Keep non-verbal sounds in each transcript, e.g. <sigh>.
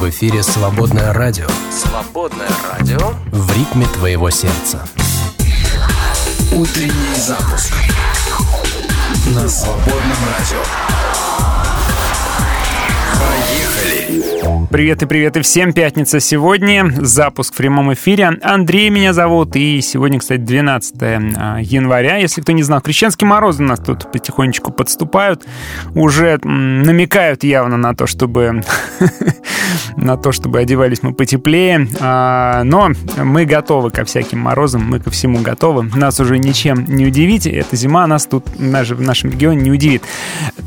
В эфире «Свободное радио». «Свободное радио» В ритме твоего сердца. Утренний запуск на «Свободном радио». Поехали! Привет и привет и всем. Пятница сегодня. Запуск в прямом эфире. Андрей меня зовут. И сегодня, кстати, 12 а, января. Если кто не знал, крещенские морозы у нас тут потихонечку подступают. Уже намекают явно на то, чтобы <laughs> на то, чтобы одевались мы потеплее. А, но мы готовы ко всяким морозам, мы ко всему готовы. Нас уже ничем не удивить. Эта зима нас тут даже в нашем регионе не удивит.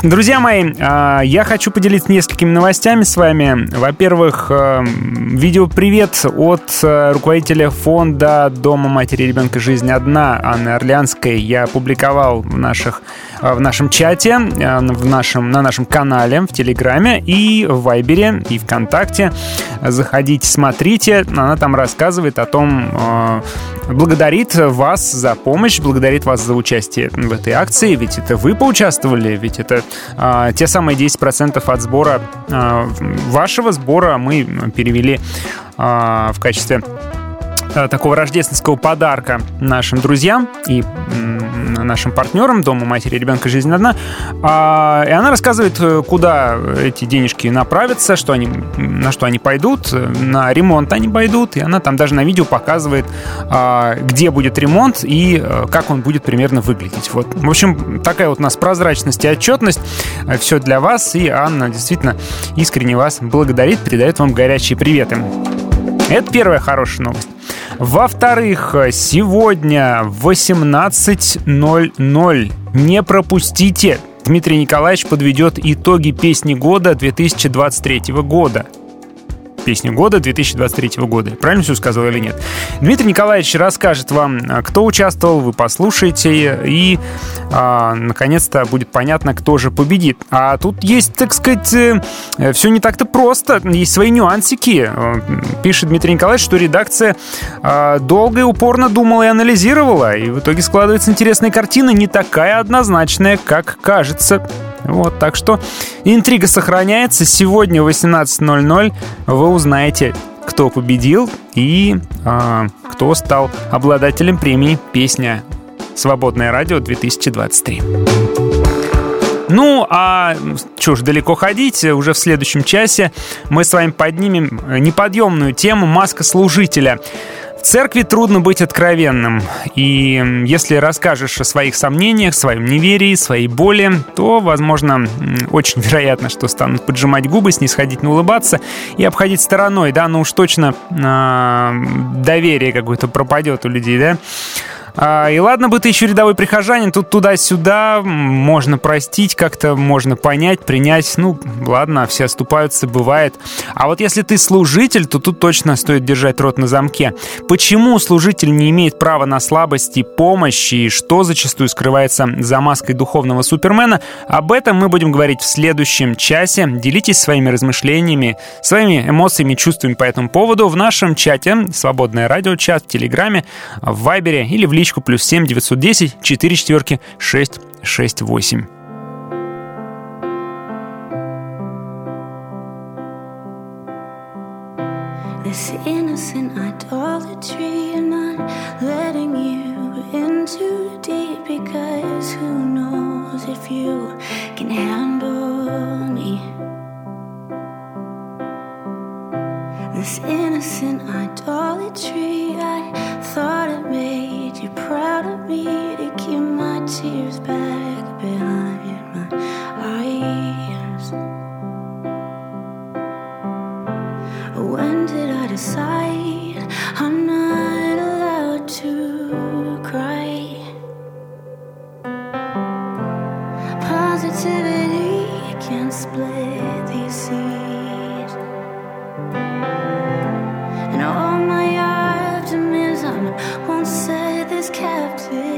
Друзья мои, а, я хочу поделиться несколькими новостями с вами. Во-первых, а, видео привет от руководителя фонда Дома матери и ребенка «Жизнь одна» Анны Орлянской. Я опубликовал в, наших, в нашем чате, в нашем, на нашем канале в Телеграме и в Вайбере, и ВКонтакте. Заходите, смотрите. Она там рассказывает о том, э, благодарит вас за помощь, благодарит вас за участие в этой акции. Ведь это вы поучаствовали, ведь это э, те самые 10% от сбора, э, вашего сбора мы перевели в качестве такого рождественского подарка нашим друзьям и нашим партнерам Дома матери и ребенка «Жизнь одна». А, и она рассказывает, э, куда эти денежки направятся, что они, на что они пойдут. На ремонт они пойдут. И она там даже на видео показывает, а, где будет ремонт и э, как он будет примерно выглядеть. Вот. В общем, такая вот у нас прозрачность и отчетность. Все для вас. И Анна действительно искренне вас благодарит, передает вам горячие приветы. Это первая хорошая новость. Во-вторых, сегодня в 18.00 не пропустите. Дмитрий Николаевич подведет итоги песни года 2023 года песни года 2023 года. Правильно все сказал или нет? Дмитрий Николаевич расскажет вам, а, кто участвовал, вы послушаете, и а, наконец-то будет понятно, кто же победит. А тут есть, так сказать, э, все не так-то просто. Есть свои нюансики. Э, пишет Дмитрий Николаевич, что редакция а, долго и упорно думала и анализировала, и в итоге складывается интересная картина, не такая однозначная, как кажется. Вот, так что интрига сохраняется. Сегодня в 18.00 вы узнаете, кто победил и э, кто стал обладателем премии «Песня Свободное радио 2023». Ну, а что ж, далеко ходить, уже в следующем часе мы с вами поднимем неподъемную тему «Маска служителя». В церкви трудно быть откровенным, и если расскажешь о своих сомнениях, своем неверии, своей боли, то, возможно, очень <laughs> вероятно, что станут поджимать губы, снисходительно улыбаться и обходить стороной, да, ну уж точно э, доверие какое-то пропадет у людей, да. А, и ладно бы ты еще рядовой прихожанин, тут туда-сюда можно простить, как-то можно понять, принять. Ну, ладно, все оступаются, бывает. А вот если ты служитель, то тут точно стоит держать рот на замке. Почему служитель не имеет права на слабость и помощь, и что зачастую скрывается за маской духовного супермена, об этом мы будем говорить в следующем часе. Делитесь своими размышлениями, своими эмоциями, чувствами по этому поводу в нашем чате «Свободное радио», чат в Телеграме, в Вайбере или в личку плюс 7 910 4 четверки 6 6 8. This innocent idolatry and not letting you in too deep because who knows if you can handle me. This innocent idolatry, I thought it made proud of me to keep my tears back behind my eyes. When did I decide I'm not allowed to cry? Positivity is captive.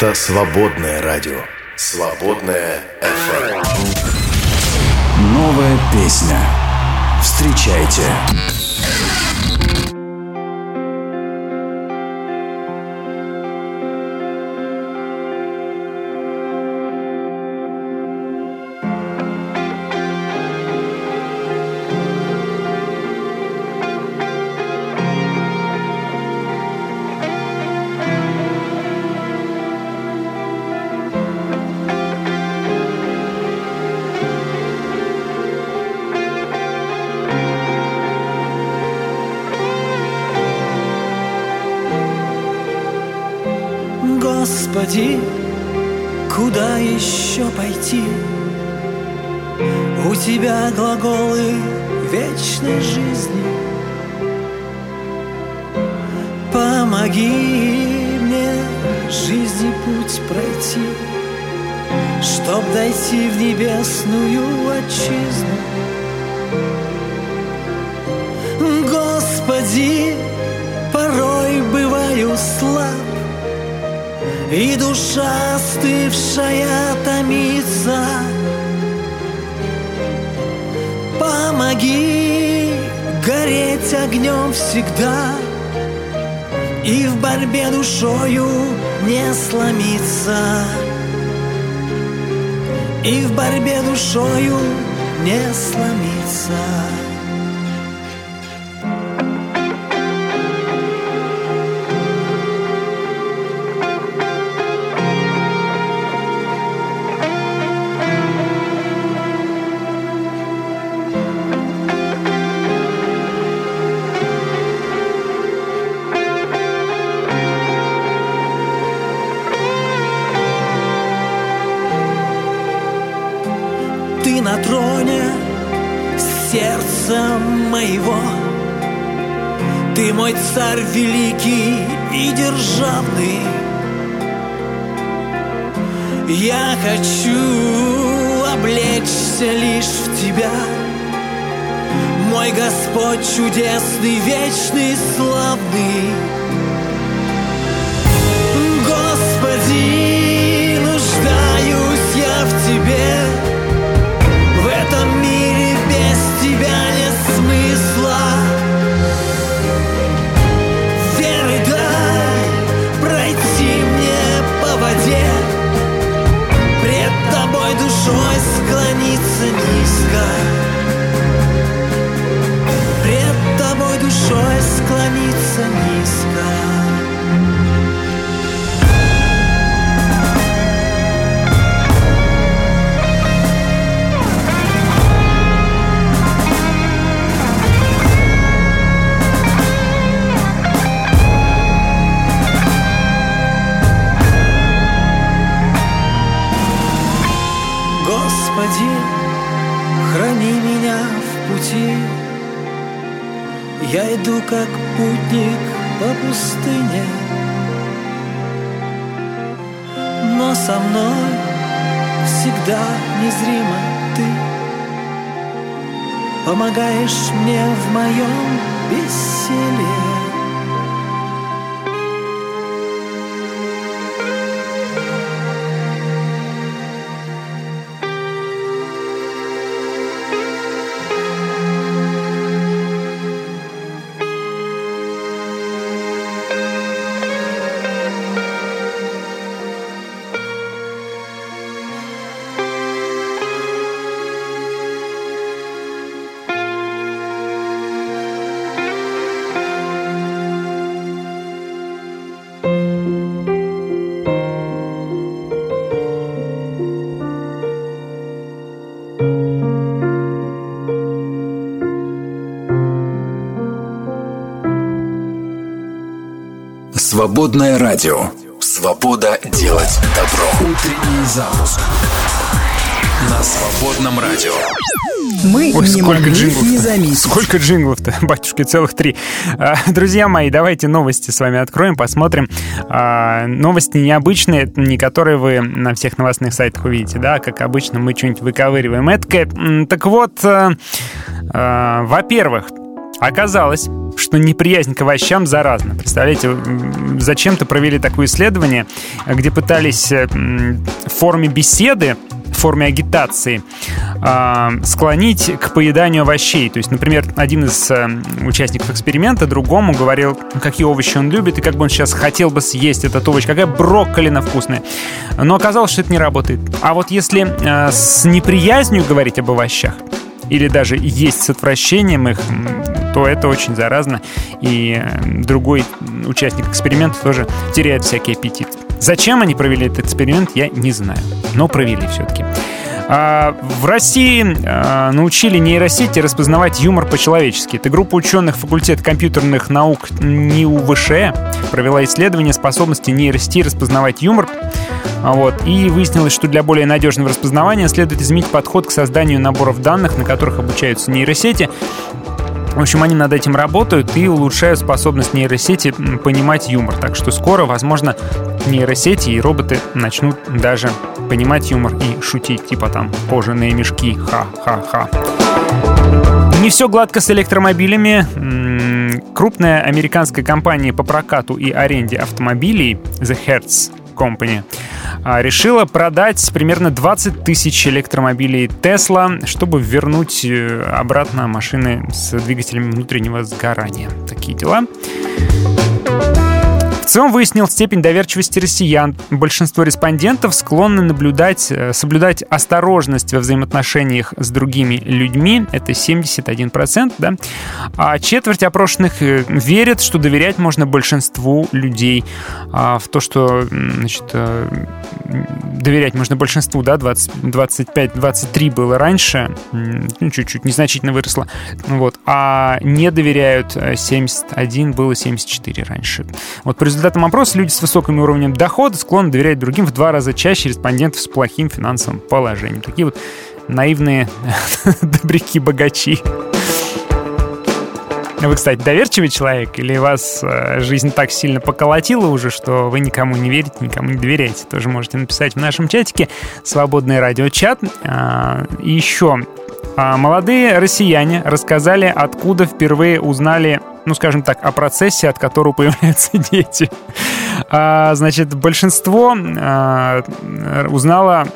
Это свободное радио. Свободное FM. Новая песня. Встречайте. Господи, Господи, храни меня в пути. Я иду как путник по пустыне, но со мной всегда незримо ты. Помогаешь мне в моем бессилии. Свободное радио. Свобода делать добро. Утренний запуск на свободном радио. Мы Ой, не сколько могли джинглов не заметить. Сколько джинглов-то, <laughs> батюшки, целых три. А, Друзья мои, давайте новости с вами откроем, посмотрим. А, Новости необычные, не которые вы на всех новостных сайтах увидите, да, как обычно мы что-нибудь выковыриваем. М, Так вот, э, э, во-первых, оказалось, что неприязнь к овощам заразна. Представляете, зачем-то провели такое исследование, где пытались э, в форме беседы форме агитации э, склонить к поеданию овощей. То есть, например, один из э, участников эксперимента другому говорил, какие овощи он любит и как бы он сейчас хотел бы съесть этот овощ, какая брокколина вкусная. Но оказалось, что это не работает. А вот если э, с неприязнью говорить об овощах, или даже есть с отвращением их, то это очень заразно, и э, другой участник эксперимента тоже теряет всякий аппетит. Зачем они провели этот эксперимент, я не знаю, но провели все-таки. А, в России а, научили нейросети распознавать юмор по-человечески. Это группа ученых факультета компьютерных наук НИУВШ провела исследование способности нейросети распознавать юмор. Вот. И выяснилось, что для более надежного распознавания следует изменить подход к созданию наборов данных, на которых обучаются нейросети. В общем, они над этим работают и улучшают способность нейросети понимать юмор. Так что скоро, возможно, нейросети и роботы начнут даже понимать юмор и шутить, типа там кожаные мешки, ха-ха-ха. Не все гладко с электромобилями. Крупная американская компания по прокату и аренде автомобилей The Hertz Company а, решила продать примерно 20 тысяч электромобилей Tesla, чтобы вернуть э, обратно машины с двигателями внутреннего сгорания. Такие дела целом выяснил степень доверчивости россиян. Большинство респондентов склонны наблюдать, э, соблюдать осторожность во взаимоотношениях с другими людьми. Это 71%, да? А четверть опрошенных э, верят, что доверять можно большинству людей. А в то, что значит, э, доверять можно большинству, да, 25-23 было раньше, ну, чуть-чуть, незначительно выросло. Вот. А не доверяют 71, было 74 раньше. Вот по результатам опроса люди с высоким уровнем дохода склонны доверять другим в два раза чаще респондентов с плохим финансовым положением. Такие вот наивные <laughs> добряки-богачи. Вы, кстати, доверчивый человек или вас э, жизнь так сильно поколотила уже, что вы никому не верите, никому не доверяете? Тоже можете написать в нашем чатике «Свободный радиочат». А, и еще а, молодые россияне рассказали, откуда впервые узнали ну, скажем так, о процессе, от которого появляются <laughs> дети. А, значит, большинство узнало...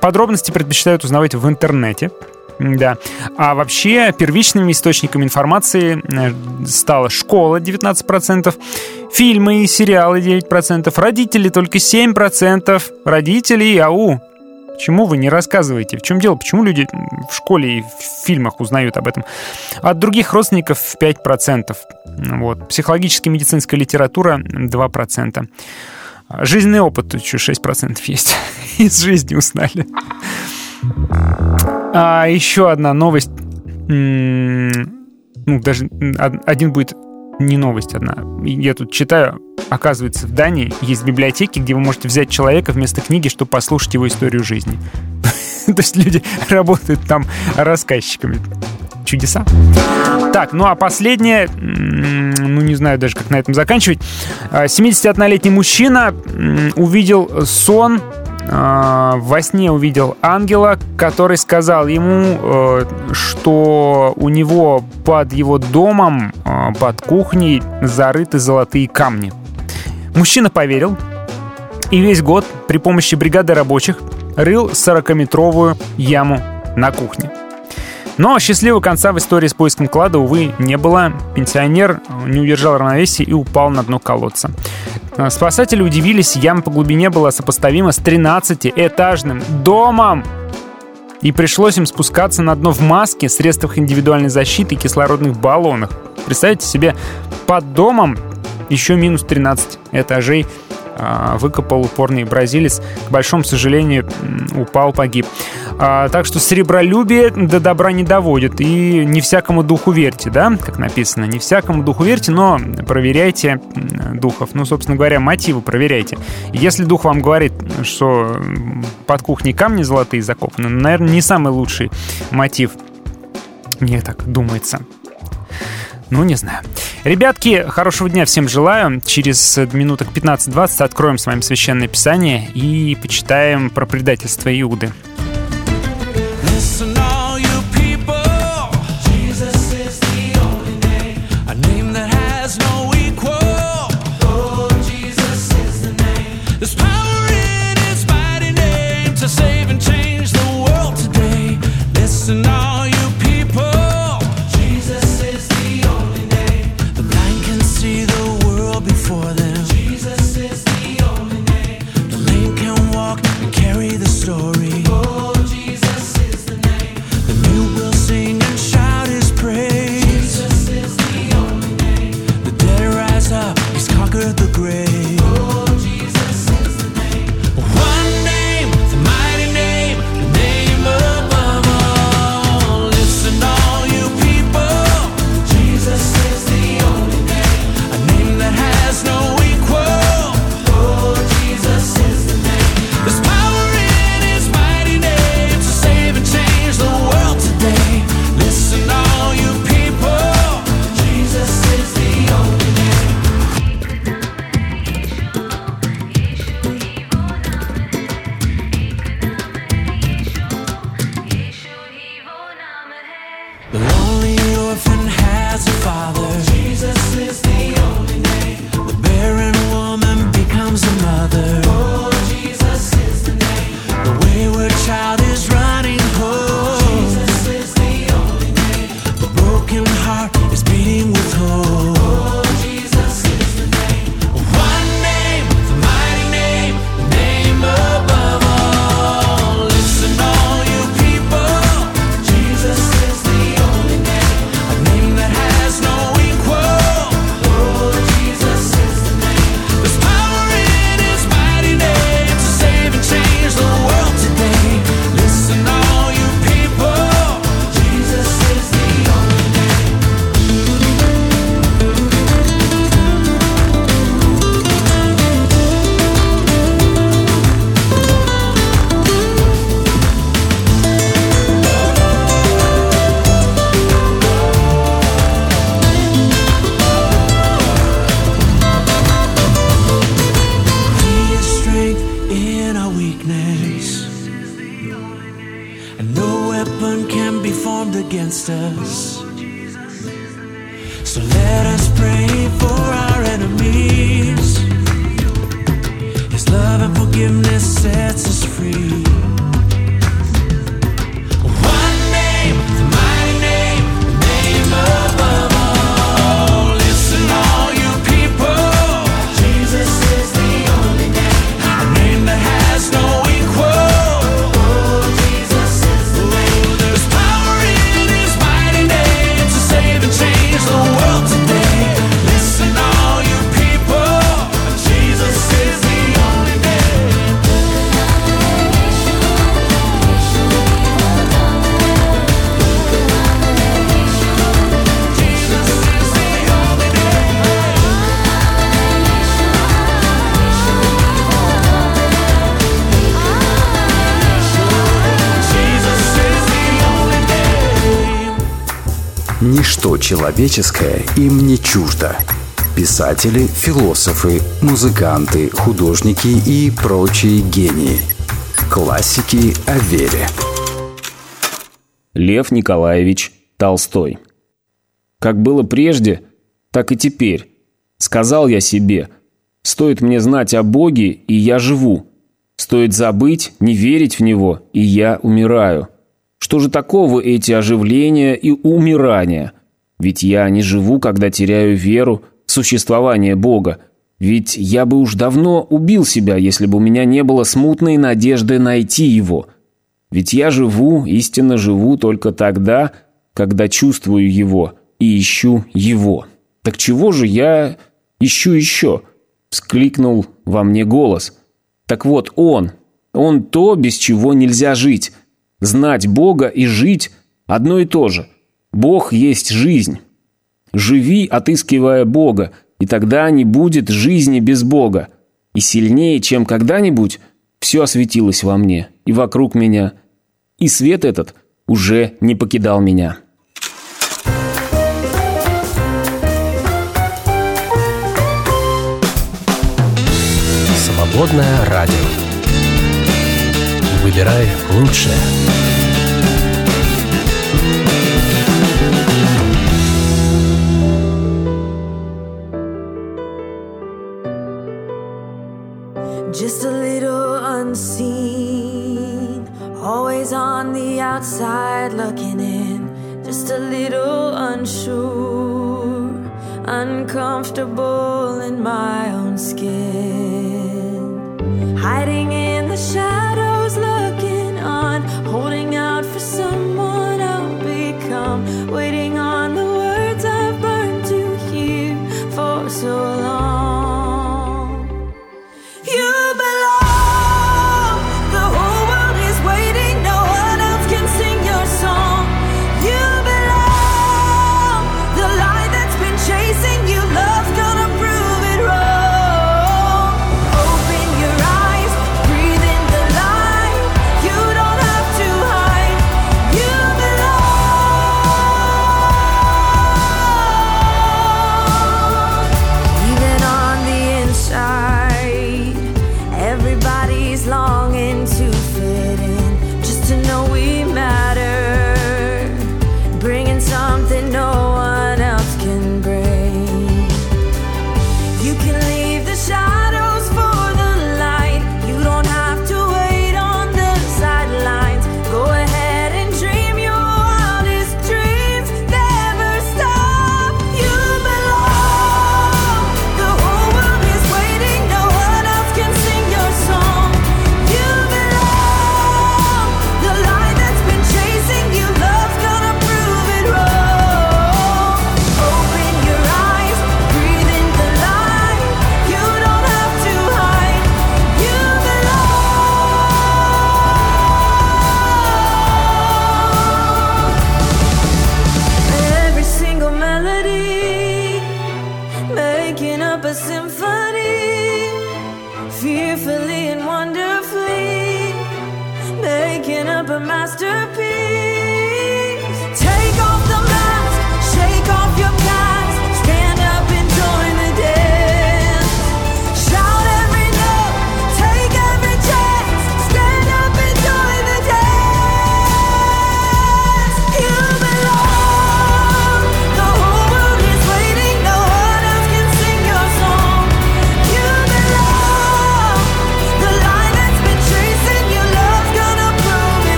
Подробности предпочитают узнавать в интернете. Да. А вообще первичными источниками информации э, стала школа 19%, фильмы и сериалы 9%, родители только 7%, родители, ау, Почему вы не рассказываете? В чем дело? Почему люди в школе и в фильмах узнают об этом? От других родственников 5%. Вот. Психологическая медицинская литература 2%. Жизненный опыт еще 6% есть. <laughs> Из жизни узнали. А еще одна новость. Ну, даже один будет не новость одна. Я тут читаю, оказывается, в Дании есть библиотеки, где вы можете взять человека вместо книги, чтобы послушать его историю жизни. <laughs> То есть люди <laughs> работают там рассказчиками. Чудеса. Так, ну а последнее, ну не знаю даже, как на этом заканчивать. 71-летний а, мужчина увидел сон во сне увидел ангела, который сказал ему, э, что у него под его домом, э, под кухней зарыты золотые камни. Мужчина поверил и весь год при помощи бригады рабочих рыл 40-метровую яму на кухне. Но счастливого конца в истории с поиском клада, увы, не было. Пенсионер не удержал равновесия и упал на дно колодца. Э, спасатели удивились, яма по глубине была сопоставима с 13-этажным домом. И пришлось им спускаться на дно в маске, средствах индивидуальной защиты и кислородных баллонах. Представьте себе, под домом еще минус 13 этажей выкопал упорный бразилец. К большому сожалению, упал, погиб. А, так что серебролюбие до добра не доводит. И не всякому духу верьте, да, как написано. Не всякому духу верьте, но проверяйте духов. Ну, собственно говоря, мотивы проверяйте. Если дух вам говорит, что под кухней камни золотые закопаны, наверное, не самый лучший мотив. Мне так думается. Ну, не знаю. Ребятки, хорошего дня всем желаю. Через минуток 15-20 откроем с вами Священное Писание и почитаем про предательство Иуды. Человеческое им не чуждо. Писатели, философы, музыканты, художники и прочие гении. Классики о вере. Лев Николаевич Толстой. Как было прежде, так и теперь. Сказал я себе, стоит мне знать о Боге, и я живу. Стоит забыть, не верить в Него, и я умираю. Что же такого эти оживления и умирания? Ведь я не живу, когда теряю веру в существование Бога. Ведь я бы уж давно убил себя, если бы у меня не было смутной надежды найти Его. Ведь я живу, истинно живу только тогда, когда чувствую Его и ищу Его. Так чего же я ищу еще? Вскликнул во мне голос. Так вот Он, Он то, без чего нельзя жить. Знать Бога и жить – одно и то же. Бог есть жизнь. Живи, отыскивая Бога, и тогда не будет жизни без Бога. И сильнее, чем когда-нибудь, все осветилось во мне и вокруг меня. И свет этот уже не покидал меня. Свободное радио. Выбирай лучшее. Just a little unseen, always on the outside looking in. Just a little unsure, uncomfortable in my own skin. Hiding in the shadows,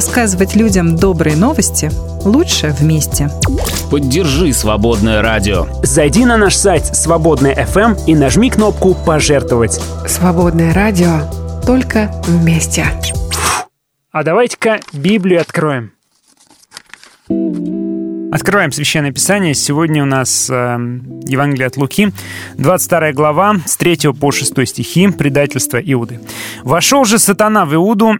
Рассказывать людям добрые новости лучше вместе. Поддержи «Свободное радио». Зайди на наш сайт Свободная FM и нажми кнопку «Пожертвовать». Свободное радио. Только вместе. А давайте-ка Библию откроем. Открываем Священное Писание. Сегодня у нас э, Евангелие от Луки, 22 глава, с 3 по 6 стихи, предательство Иуды. «Вошел же сатана в Иуду,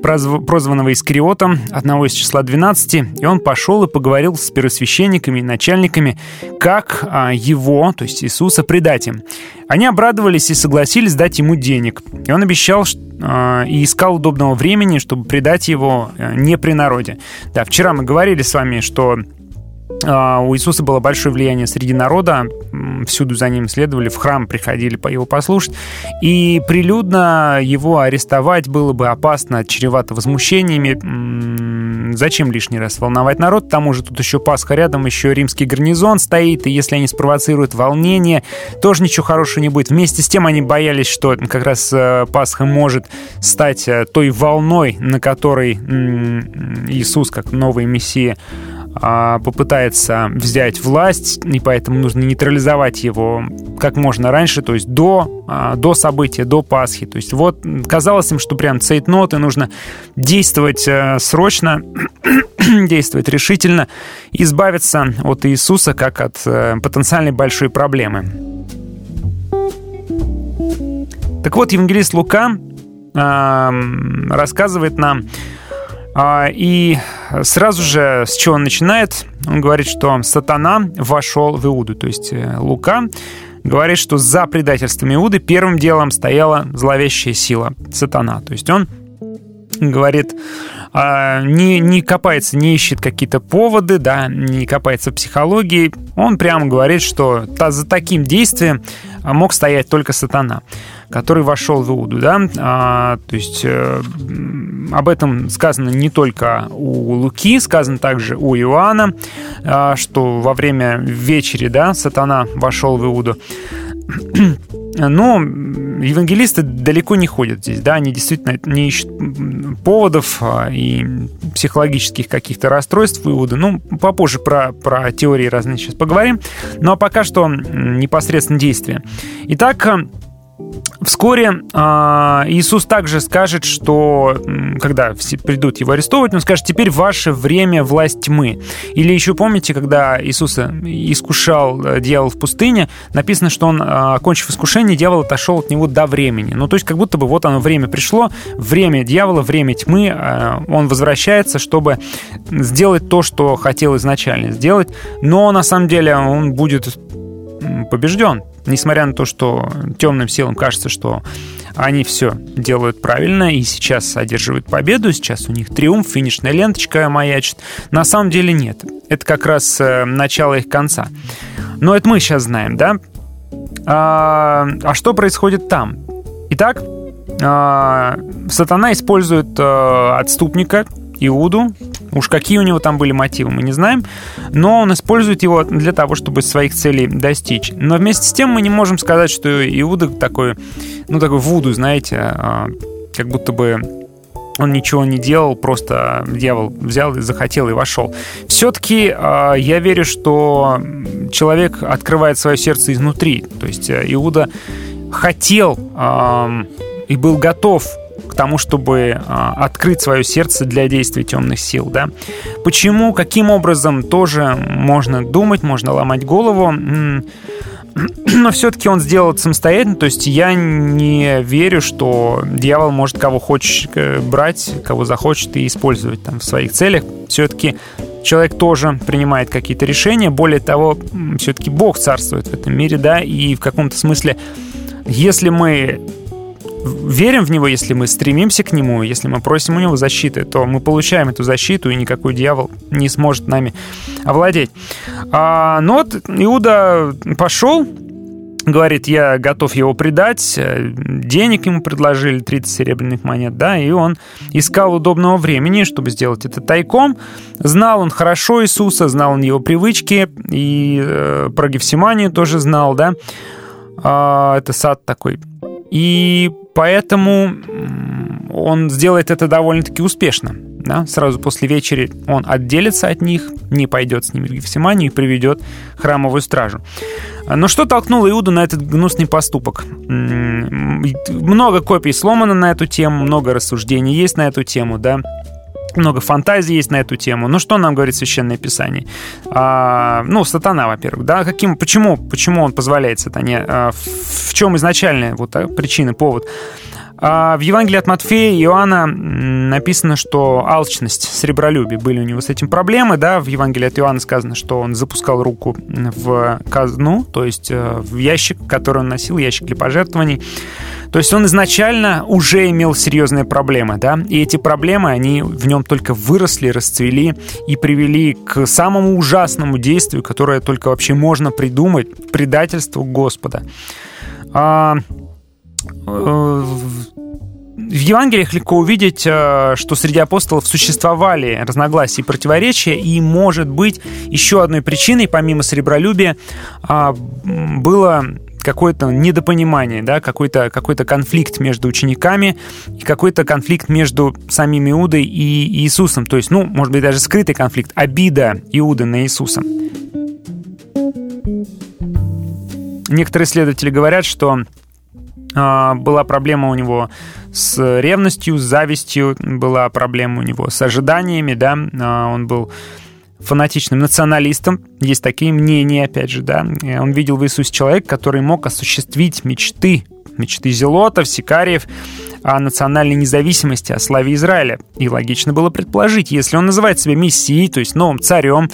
прозванного Искариотом, одного из числа 12, и он пошел и поговорил с первосвященниками и начальниками, как а, его, то есть Иисуса, предать им. Они обрадовались и согласились дать ему денег. И он обещал а, и искал удобного времени, чтобы предать его э, не при народе. Да, вчера мы говорили с вами, что у Иисуса было большое влияние среди народа, всюду за ним следовали, в храм приходили по его послушать, и прилюдно его арестовать было бы опасно, чревато возмущениями. Зачем лишний раз волновать народ? К тому же тут еще Пасха рядом, еще римский гарнизон стоит, и если они спровоцируют волнение, тоже ничего хорошего не будет. Вместе с тем они боялись, что как раз э, Пасха может стать э, той волной, на которой Иисус, как новый Мессия, а, попытается взять власть, и поэтому нужно нейтрализовать его как можно раньше, то есть до, а, до события, до Пасхи. То есть вот казалось им, что прям цейтноты, нужно действовать э, срочно, <clears throat> действовать решительно, избавиться от Иисуса как от э, потенциальной большой проблемы. Так вот, евангелист Лука а, рассказывает нам а, И сразу же с чего он начинает? Он говорит, что сатана вошел в Иуду. То есть э, Лука говорит, что за предательством Иуды первым делом стояла зловещая сила сатана. То есть он говорит, а, не, не копается, не ищет какие-то поводы, да, не копается в психологии. Он прямо говорит, что за таким действием а, мог стоять только сатана, который вошел в Иуду, да. А, то есть э, об этом сказано не только у Луки, сказано также у Иоанна, а, что во время вечери, да, сатана вошел в Иуду. <clears throat> Но евангелисты далеко не ходят здесь, да, они действительно не ищут поводов а, и психологических каких-то расстройств Иуды. Ну, попозже про, про теории разные сейчас поговорим. Ну, а пока что непосредственно действие. Итак, Вскоре а, Иисус также скажет, что когда все придут его арестовывать, он скажет, теперь ваше время власть тьмы. Или еще помните, когда Иисуса искушал э, дьявол в пустыне, написано, что он, а, окончив искушение, дьявол отошел от него до времени. Ну, то есть как будто бы вот оно время пришло, время дьявола, время тьмы, а, он возвращается, чтобы сделать то, что хотел изначально сделать, но на самом деле он будет побежден. Несмотря на то, что темным силам кажется, что они все делают правильно и сейчас одерживают победу, сейчас у них триумф, финишная ленточка маячит. На самом деле нет. Это как раз э, начало их конца. Но это мы сейчас знаем, да? А, а что происходит там? Итак, а, сатана использует э, отступника Иуду. Уж какие у него там были мотивы, мы не знаем. Но он использует его для того, чтобы своих целей достичь. Но вместе с тем мы не можем сказать, что Иуда такой, ну, такой вуду, знаете, а, как будто бы он ничего не делал, просто дьявол взял и захотел и вошел. Все-таки э, я верю, что человек открывает свое сердце изнутри. То есть э, Иуда хотел э, и был готов к тому, чтобы э, открыть свое сердце для действий темных сил. Да? Почему, каким образом, тоже можно думать, можно ломать голову. <clears throat> Но все-таки он сделал это самостоятельно, то есть я не верю, что дьявол может кого хочет э, брать, кого захочет и использовать там в своих целях. Все-таки человек тоже принимает какие-то решения, более того, все-таки Бог царствует в этом мире, да, и в каком-то смысле, если мы верим в него, если мы стремимся к нему, если мы просим у него защиты, то мы получаем эту защиту, и никакой дьявол не сможет нами овладеть. А, но вот Иуда пошел, говорит, я готов его предать, денег ему предложили, 30 серебряных монет, да, и он искал удобного времени, чтобы сделать это тайком. Знал он хорошо Иисуса, знал он его привычки, и э, про Гефсиманию тоже знал, да, а, это сад такой. И поэтому он сделает это довольно-таки успешно. да, сразу после вечери он отделится от них, не пойдет с ними в Гефсиманию и приведет храмовую стражу. Но что толкнуло Иуду на этот гнусный поступок? Много копий сломано на эту тему, много рассуждений есть на эту тему, да. Много фантазий есть на эту тему. Ну, что нам говорит Священное Писание? А, ну, сатана, во-первых, да, каким, почему, почему он позволяет сатане? А, в, чем изначальная вот, а, причина, повод? А в Евангелии от Матфея и Иоанна написано, что алчность, сребролюбие были у него с этим проблемы, да, в Евангелии от Иоанна сказано, что он запускал руку в казну, то есть э, в ящик, который он носил, ящик для пожертвований. То есть он изначально уже имел серьезные проблемы, да, и эти проблемы, они в нем только выросли, расцвели и привели к самому ужасному действию, которое только вообще можно придумать, предательству Господа. Э, в Евангелиях легко увидеть, э, что среди апостолов существовали разногласия и противоречия, и, может быть, еще одной причиной, помимо сребролюбия, а, было какое-то недопонимание, да, какой-то какой конфликт между учениками и какой-то конфликт между самим Иудой и Иисусом. То есть, ну, может быть, даже скрытый конфликт, обида Иуды на Иисуса. Некоторые исследователи говорят, что была проблема у него с ревностью, с завистью, была проблема у него с ожиданиями, да, А, он был фанатичным националистом. Есть такие мнения, опять же, да. Он видел в Иисусе человека, который мог осуществить мечты, мечты зелотов, сикариев о национальной независимости, о славе Израиля. И логично было предположить, если он называет себя мессией, то есть новым царем,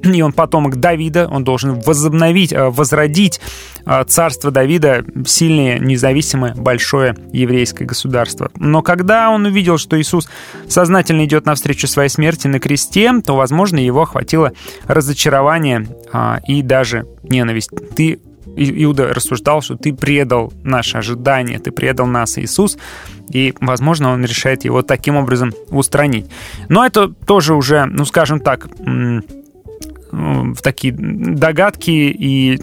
<clears throat> и он потомок Давида, он должен возобновить, э, возродить э, царство Давида, сильное, независимое, большое еврейское государство. Но когда он увидел, что Иисус сознательно идет навстречу своей смерти на кресте, то, возможно, его охватило разочарование а, и даже ненависть. Ты Иуда рассуждал, что ты предал наши ожидания, ты предал нас, Иисус, и, возможно, он решает его таким образом устранить. Но это тоже уже, ну, скажем так, м, в такие догадки, и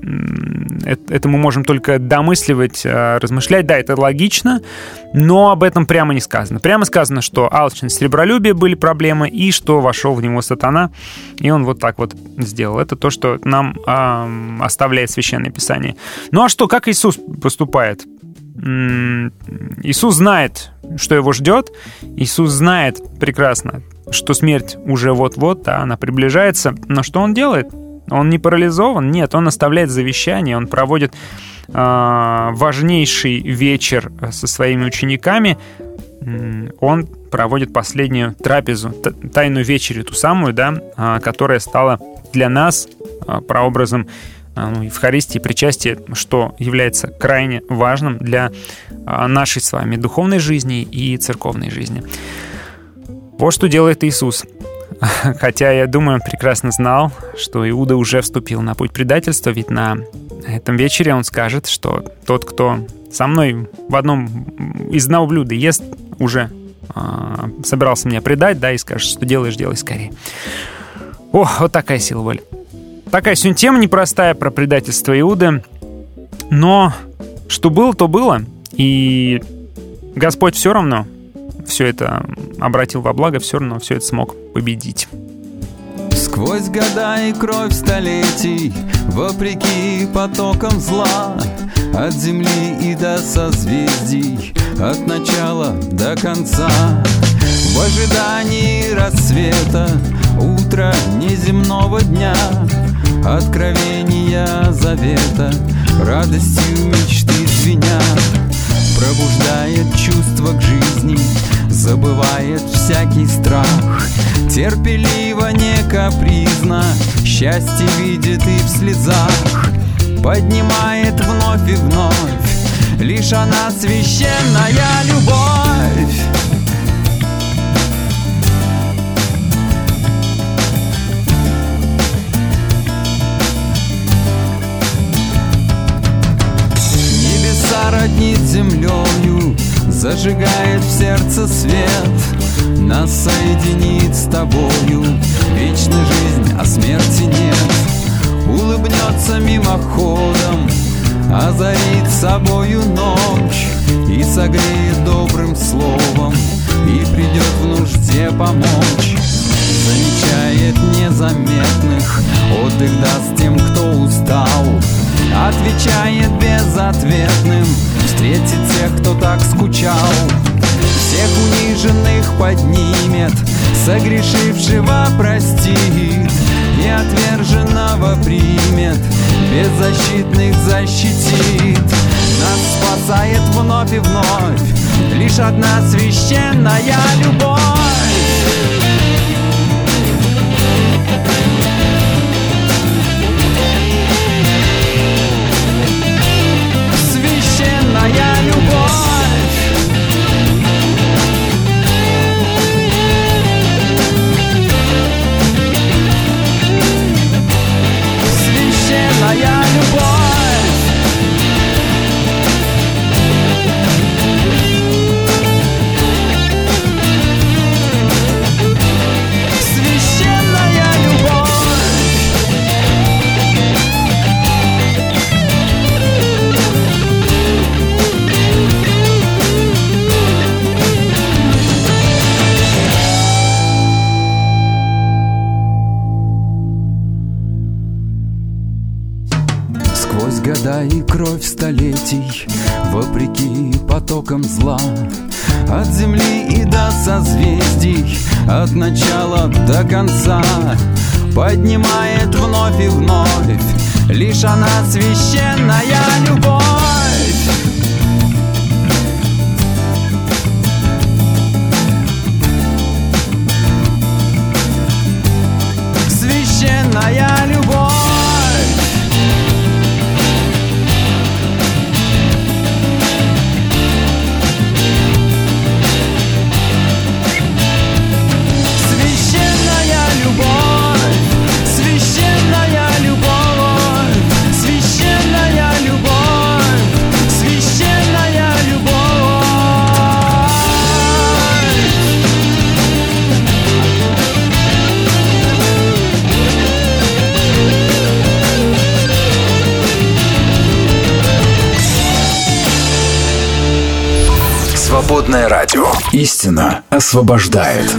это мы можем только домысливать, э, размышлять. Да, это логично, но об этом прямо не сказано. Прямо сказано, что алчность, сребролюбие были проблемы, и что вошел в него сатана, и он вот так вот сделал. Это то, что нам ам, оставляет Священное Писание. Ну а что, как Иисус поступает? Иисус знает, что его ждет. Иисус знает прекрасно, что смерть уже вот-вот, да, она приближается. Но что он делает? Он не парализован? Нет, он оставляет завещание, он проводит а, важнейший вечер со своими учениками. Он проводит последнюю трапезу, тайную вечерю, ту самую, да, а, которая стала для нас а, прообразом а, ну, Евхаристии, причастия, что является крайне важным для а, нашей с вами духовной жизни и церковной жизни. Вот что делает Иисус. <laughs> Хотя, я думаю, он прекрасно знал, что Иуда уже вступил на путь предательства, ведь на этом вечере он скажет, что тот, кто со мной в одном из одного блюда ест, уже а, собирался меня предать, да, и скажет, что делаешь, делай скорее. О, вот такая сила воли. Такая сегодня тема непростая про предательство Иуды. Но что было, то было. И Господь все равно все это обратил во благо, все равно все это смог победить. Сквозь года и кровь столетий, вопреки потокам зла, от земли и до созвездий, от начала до конца. В ожидании рассвета, утра неземного дня, откровения завета, радостью мечты звенят. Пробуждает чувство к жизни, забывает всякий страх. Терпеливо, не капризно, счастье видит и в слезах. Поднимает вновь и вновь, лишь она священная любовь. Землею, зажигает в сердце свет, нас соединит с тобою, вечная жизнь, а смерти нет. Улыбнется мимоходом, озарит собою ночь и согреет добрым словом, и придет в нужде помочь Замечает незаметных Отдых даст тем, кто устал Отвечает безответным. Встретит тех, кто так скучал. Всех униженных поднимет Согрешившего простит И отверженного примет Беззащитных защитит. Нас спасает вновь и вновь Лишь одна священная любовь Священная Поднимает вновь и вновь. Лишь она священная любовь Истина освобождает.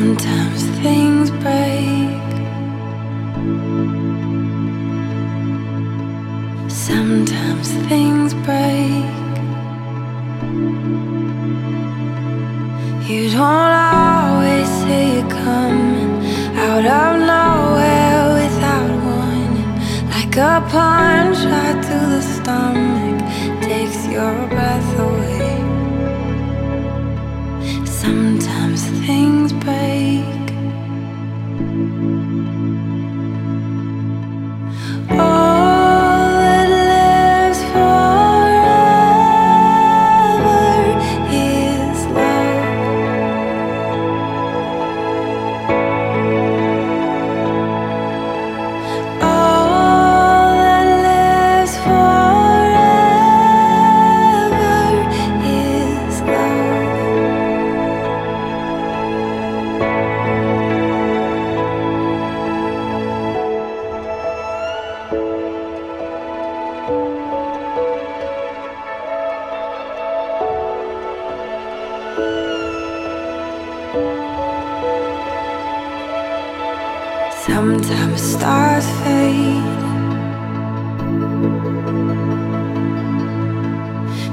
Stars fade.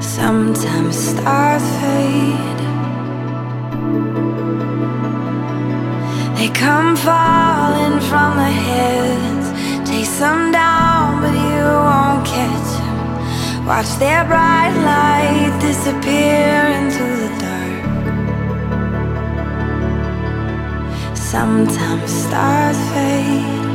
Sometimes stars fade. They come falling from the heavens, chase them down, but you won't catch them. Watch their bright light disappear into the dark. Sometimes stars fade.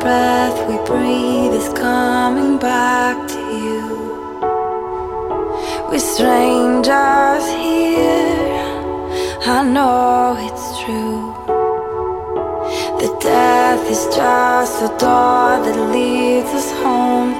Breath we breathe is coming back to you. We're strangers here, I know it's true. The death is just a door that leads us home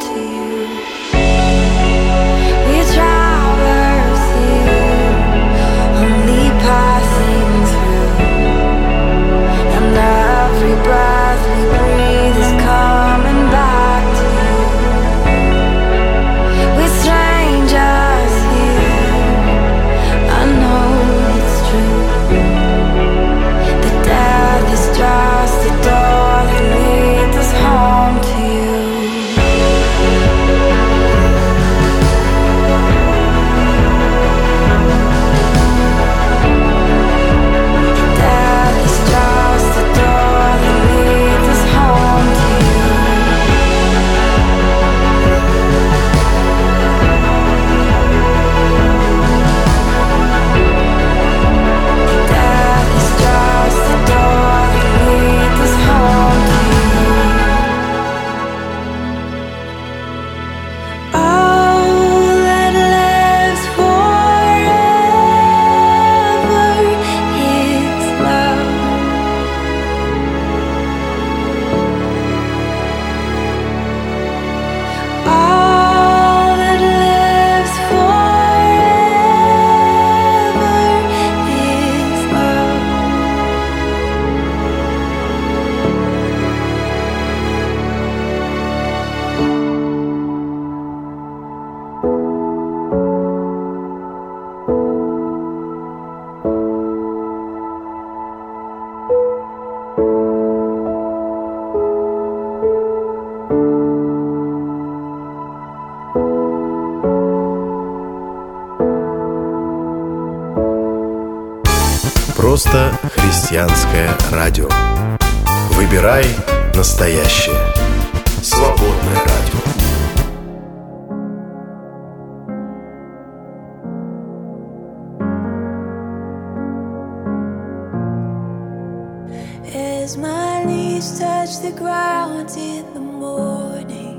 My knees touch the ground in the morning,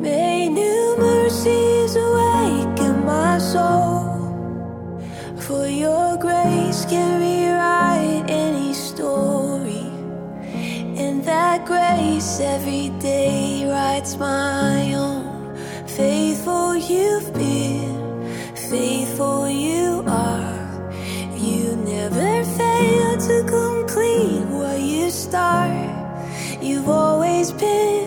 may new mercies awaken my soul. For your grace can rewrite any story, and that grace every day writes my own. Faithful you've been, faithful you are. You never fail to complete star. You've always been.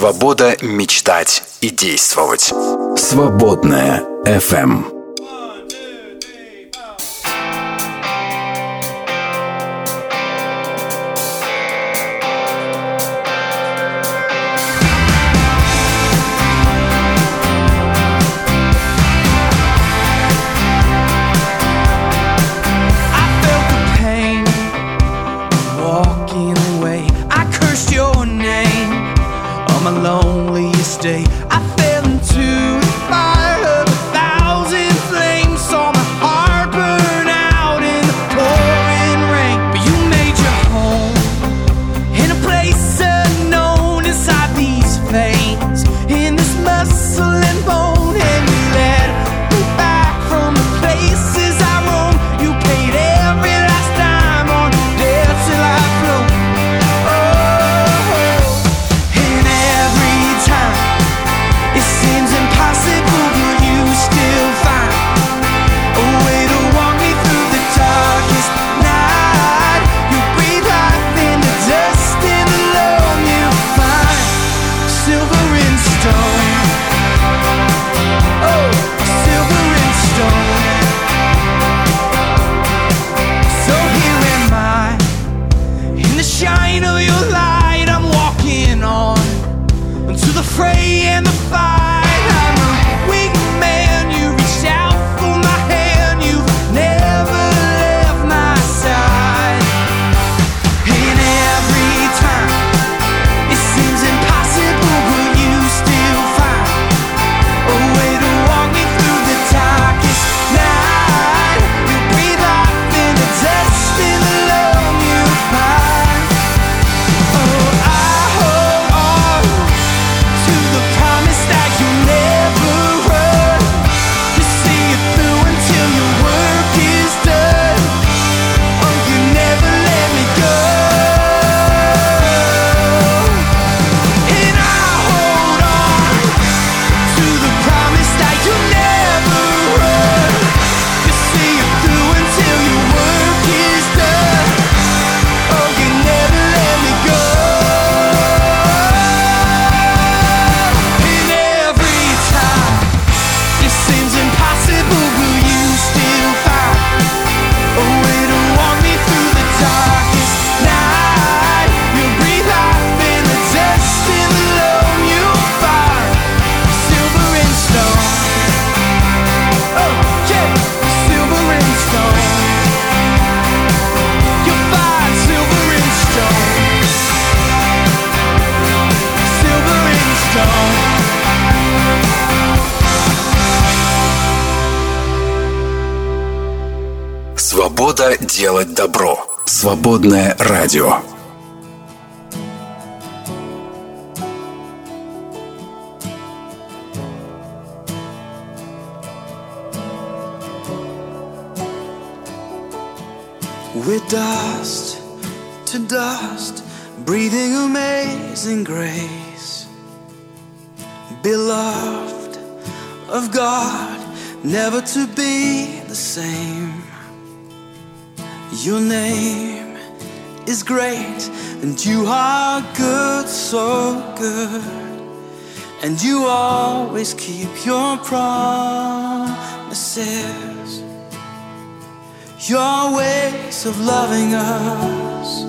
Свобода мечтать и действовать. Свободная FM. promises, your ways of loving us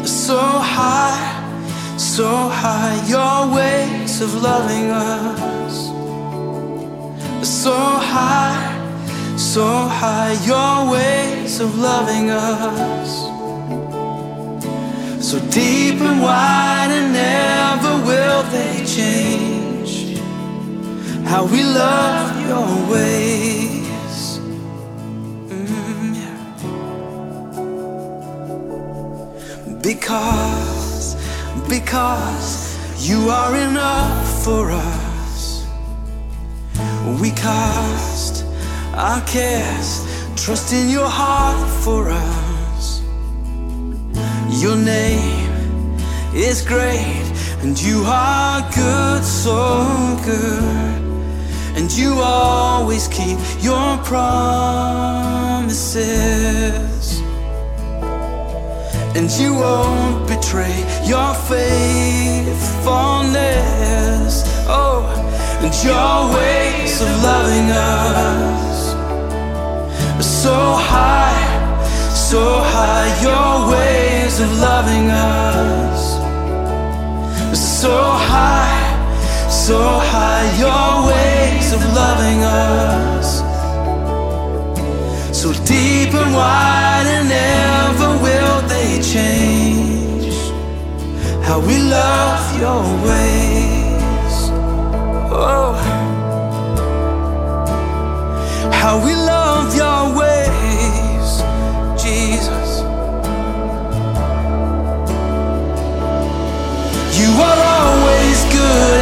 are so high, so high. Your ways of loving us are so high, so high. Your ways of loving us so deep and wide, and never will they change how we love your ways. Mm, yeah. Because, because you are enough for us, we cast our cares, trust in your heart for us. Your name is great, and you are good, so good. And you always keep your promises. And you won't betray your faithfulness. Oh, and your ways of loving us are so high, so high. Your ways of loving us are so high, so high. Your ways of loving us so deep and wide, and never will they change. How we love your ways. Oh, how we love your ways, Jesus. You are always good good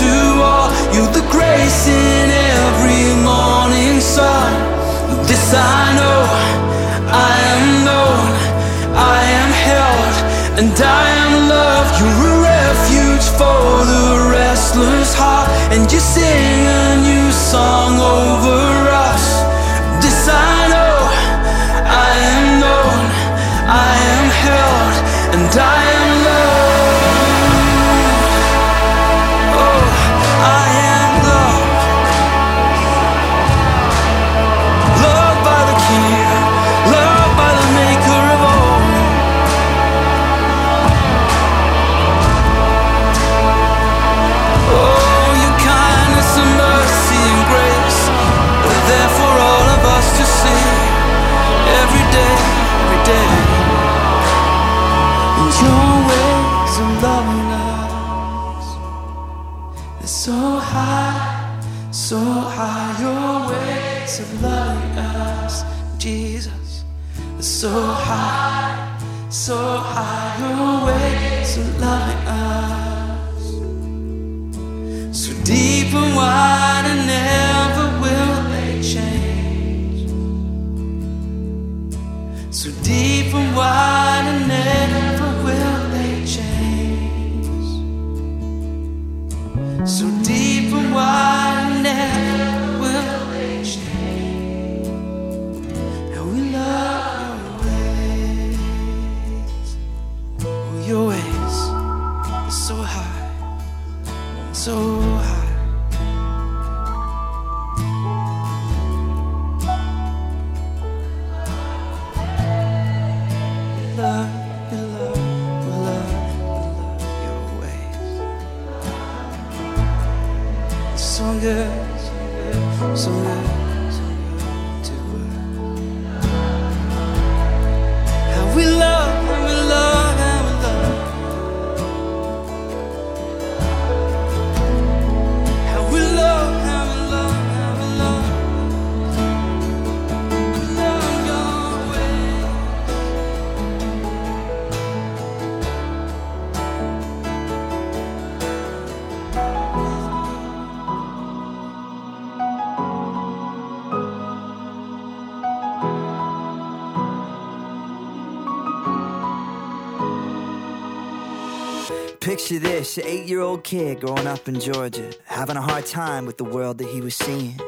to all. You the grace in every morning sun. This I know, I am known, I am held, and I am loved. You're a refuge for the restless heart, and you sing a new song over Picture this, an eight-year-old kid growing up in Georgia, having a hard time with the world that he was seeing.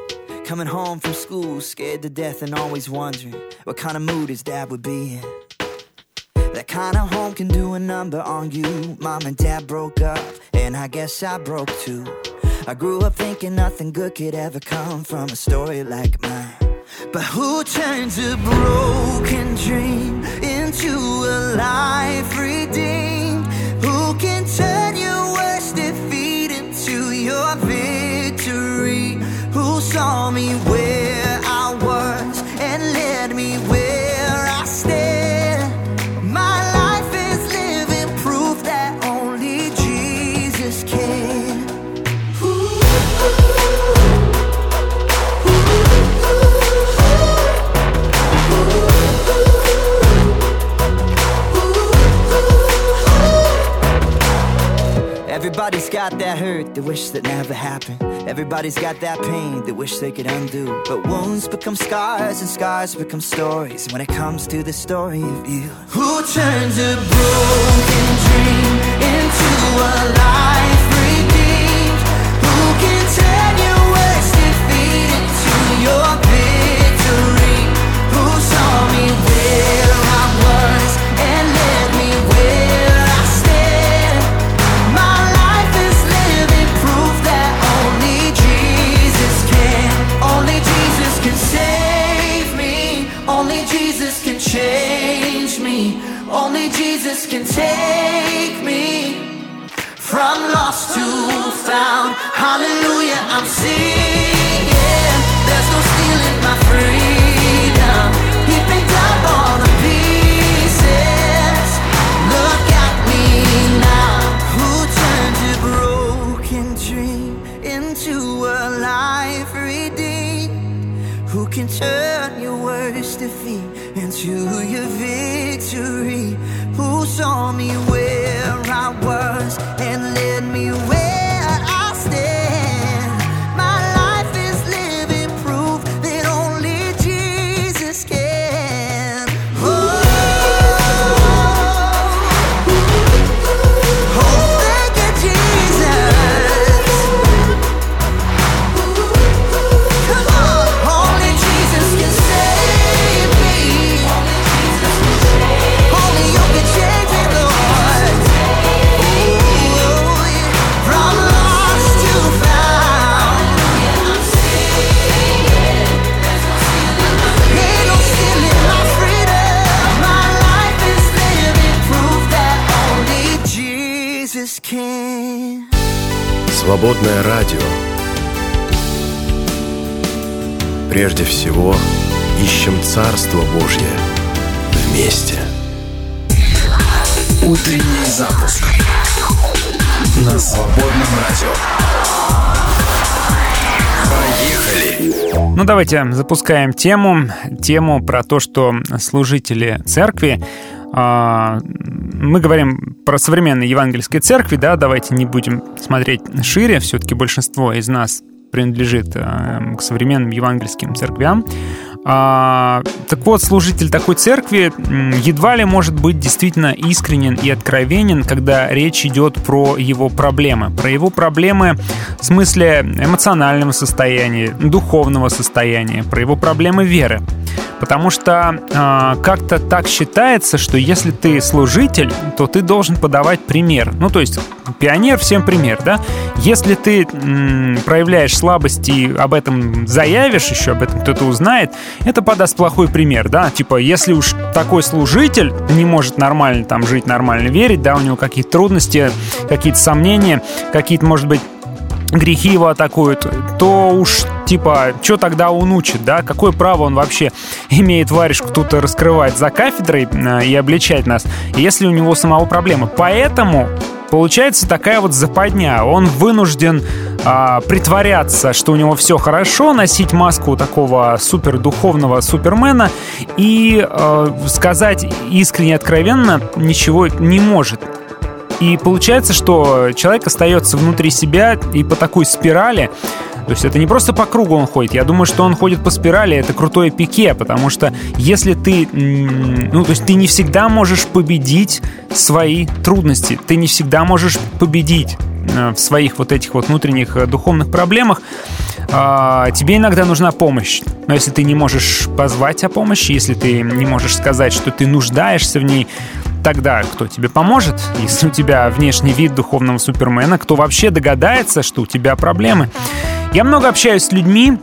Coming home from school, scared to death and always wondering what kind of mood his dad would be in. That kind of home can do a number on you. Mom and dad broke up, and I guess I broke too. I grew up thinking nothing good could ever come from a story like mine. But who turns a broken dream into a life redeemed? Me where Everybody's got that hurt they wish that never happened. Everybody's got that pain they wish they could undo. But wounds become scars and scars become stories. When it comes to the story of you, who turns a broken dream into a life redeemed. Who can turn your worst defeat into your victory? Jesus can change me. Only Jesus can take me from lost to found. Hallelujah, I'm singing. There's no stealing my freedom. Свободное радио. Прежде всего, ищем Царство Божье вместе. Утренний запуск на свободном радио. Поехали! Ну, давайте запускаем тему. Тему про то, что служители церкви а, мы говорим про современные евангельские церкви, да, давайте не будем смотреть шире, все-таки большинство из нас принадлежит э, к современным евангельским церквям. А, так вот, служитель такой церкви едва ли может быть действительно искренен и откровенен, когда речь идет про его проблемы. Про его проблемы в смысле эмоционального состояния, духовного состояния, про его проблемы веры. Потому что э, как-то так считается, что если ты служитель, то ты должен подавать пример. Ну, то есть пионер всем пример, да? Если ты м, проявляешь слабость и об этом заявишь еще, об этом кто-то узнает, это подаст плохой пример, да? Типа, если уж такой служитель не может нормально там жить, нормально верить, да, у него какие-то трудности, какие-то сомнения, какие-то, может быть, грехи его атакуют, то уж типа, что тогда он учит, да? Какое право он вообще имеет варежку тут раскрывать за кафедрой э, и обличать нас, если у него самого проблемы? Поэтому Получается такая вот западня. Он вынужден а, притворяться, что у него все хорошо, носить маску такого супер духовного супермена и а, сказать искренне, откровенно ничего не может. И получается, что человек остается внутри себя и по такой спирали. То есть это не просто по кругу он ходит. Я думаю, что он ходит по спирали. Это крутое пике, потому что если ты... Ну, то есть ты не всегда можешь победить свои трудности. Ты не всегда можешь победить в своих вот этих вот внутренних э, духовных проблемах, а, тебе иногда нужна помощь. Но если ты не можешь позвать о помощи, если ты не можешь сказать, что ты нуждаешься в ней, тогда кто тебе поможет? Если у тебя внешний вид духовного супермена, кто вообще догадается, что у тебя проблемы? Я много общаюсь с людьми.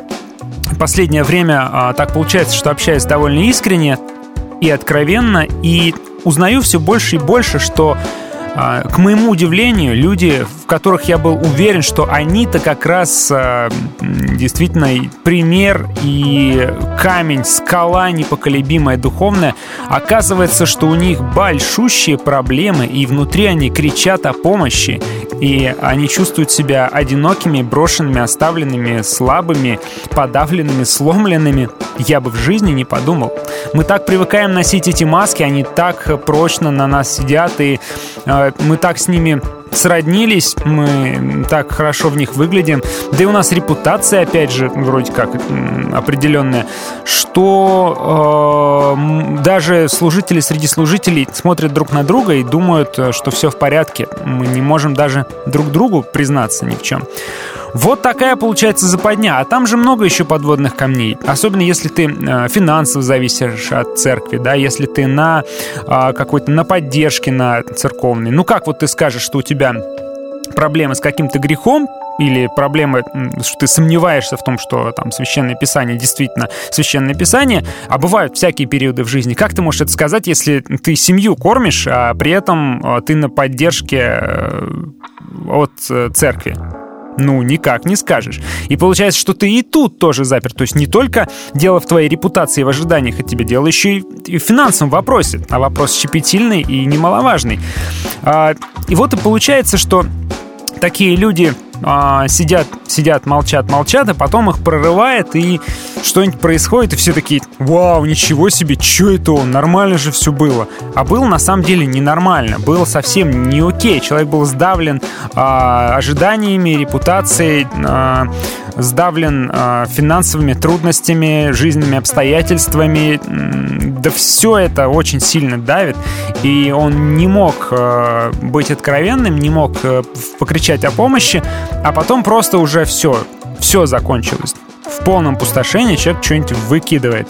Последнее время а, так получается, что общаюсь довольно искренне и откровенно, и узнаю все больше и больше, что к моему удивлению, люди, в которых я был уверен, что они-то как раз а, действительно пример и камень, скала непоколебимая духовная, оказывается, что у них большущие проблемы, и внутри они кричат о помощи, и они чувствуют себя одинокими, брошенными, оставленными, слабыми, подавленными, сломленными. Я бы в жизни не подумал. Мы так привыкаем носить эти маски, они так прочно на нас сидят, и э, мы так с ними сроднились, мы так хорошо в них выглядим, да и у нас репутация, опять же, вроде как определенная, что э, даже служители среди служителей смотрят друг на друга и думают, э, что все в порядке. Мы не можем даже друг другу признаться ни в чем. Вот такая получается западня. А там же много еще подводных камней. Особенно если ты э, финансово зависишь от церкви, да, если ты на э, какой-то на поддержке на церковной. Ну как вот ты скажешь, что у тебя проблемы с каким-то грехом, или проблемы, что ты сомневаешься в том, что там Священное Писание действительно Священное Писание, а бывают всякие периоды в жизни. Как ты можешь это сказать, если ты семью кормишь, а при этом э, ты на поддержке э, от э, церкви? Ну, никак не скажешь. И получается, что ты и тут тоже заперт. То есть не только дело в твоей репутации и в ожиданиях от тебя, дело еще и и в финансовом вопросе. А вопрос щепетильный и немаловажный. А, И вот и получается, что такие люди а, сидят, сидят, молчат, молчат, а потом их прорывает, и что-нибудь происходит, и все такие, вау, ничего себе, что это он, нормально же все было. А было на самом деле ненормально, было совсем не окей. Человек был сдавлен а, ожиданиями, репутацией, а, сдавлен а, финансовыми трудностями, жизненными обстоятельствами. Да все это очень сильно давит, и он не мог э, быть откровенным, не мог э, покричать о помощи, а потом просто уже все, все закончилось. В полном пустошении человек что-нибудь выкидывает.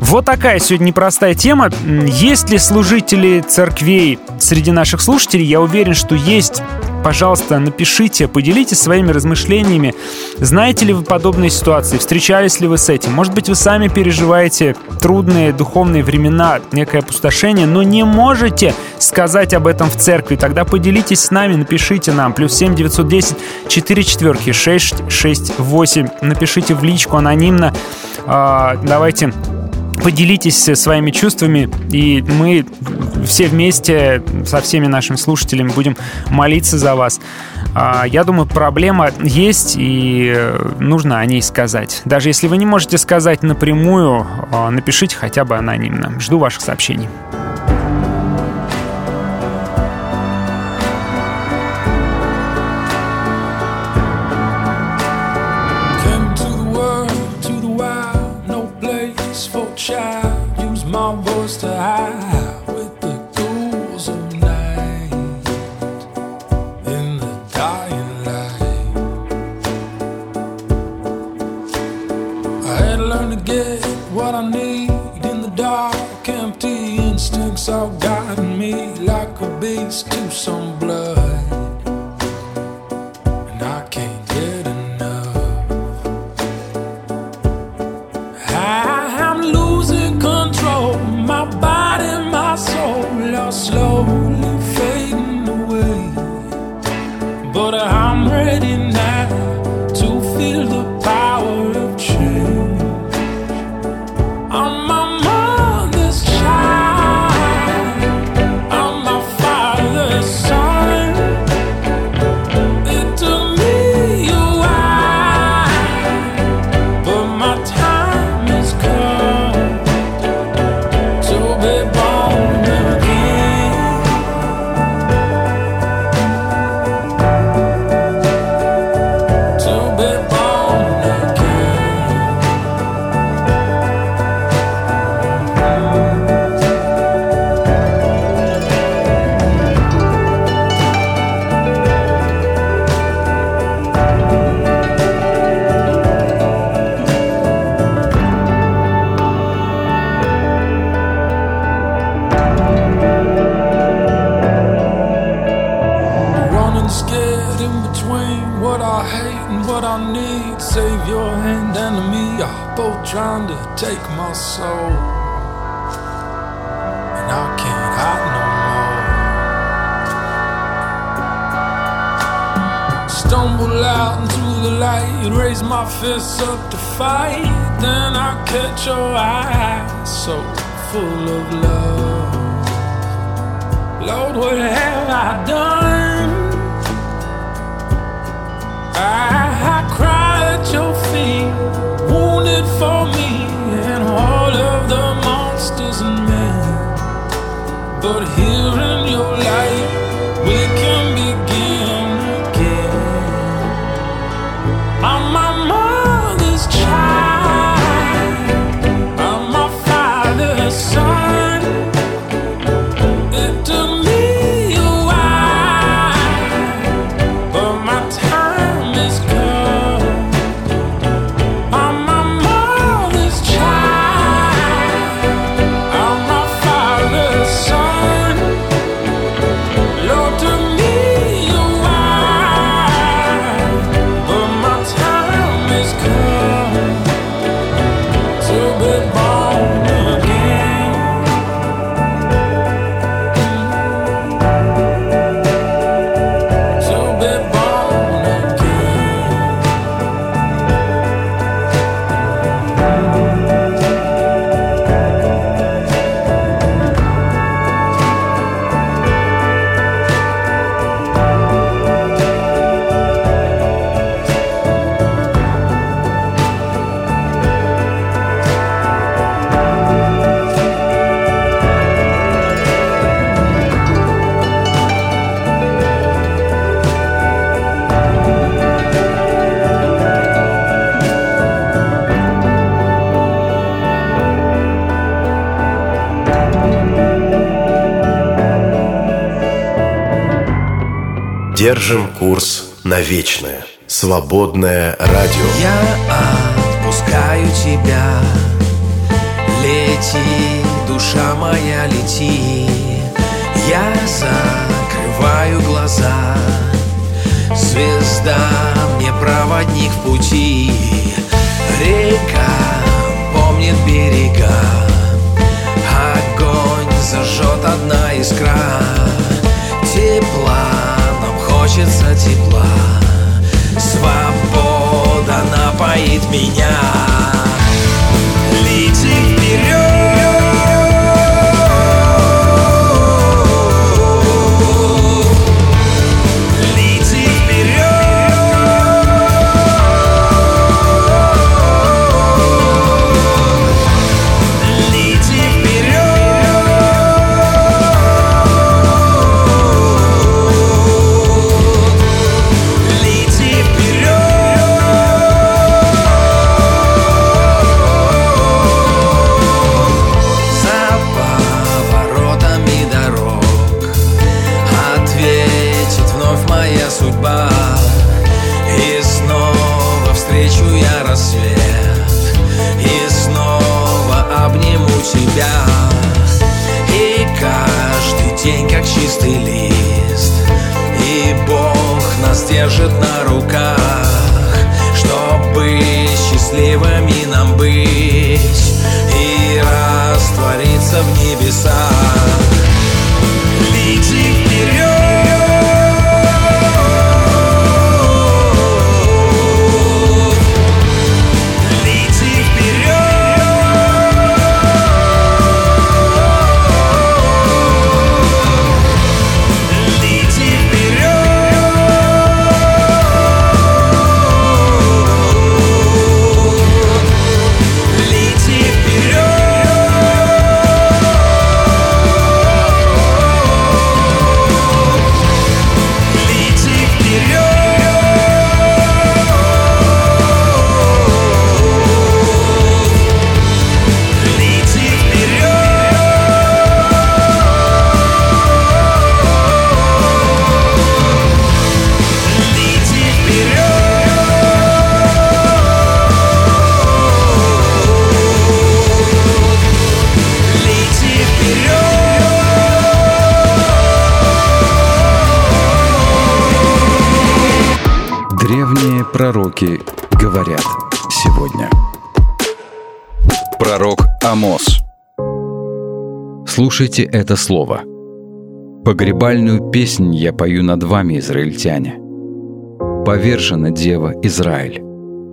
Вот такая сегодня непростая тема. Есть ли служители церквей среди наших слушателей? Я уверен, что есть. Пожалуйста, напишите, поделитесь своими размышлениями. Знаете ли вы подобные ситуации? Встречались ли вы с этим? Может быть, вы сами переживаете трудные духовные времена, некое опустошение, но не можете сказать об этом в церкви. Тогда поделитесь с нами, напишите нам. Плюс 7 910 4 четверки 6 6 8. Напишите в личку анонимно. А, Давайте поделитесь своими чувствами, и мы все вместе со всеми нашими слушателями будем молиться за вас. А, Я думаю, проблема есть, и э, нужно о ней сказать. Даже если вы не можете сказать напрямую, а, напишите хотя бы анонимно. Жду ваших сообщений. All guiding me like a beast to some blood, trying to take my soul. And I can't hide no more. Stumble out into the light, raise my fists up to fight. Then I catch your eyes so full of love. Lord, what have I done? I, I cry at your feet, wounded for me But here in your light, we can курс на вечное. Свободное радио. Я отпускаю тебя. Лети, душа моя, лети. Я закрываю глаза. Звезда мне проводник в пути. Река помнит берега. Огонь зажжет одна искра. Тепла, хочется тепла. Свобода напоит меня Слушайте это слово. Погребальную песнь я пою над вами, израильтяне. Повержена дева Израиль,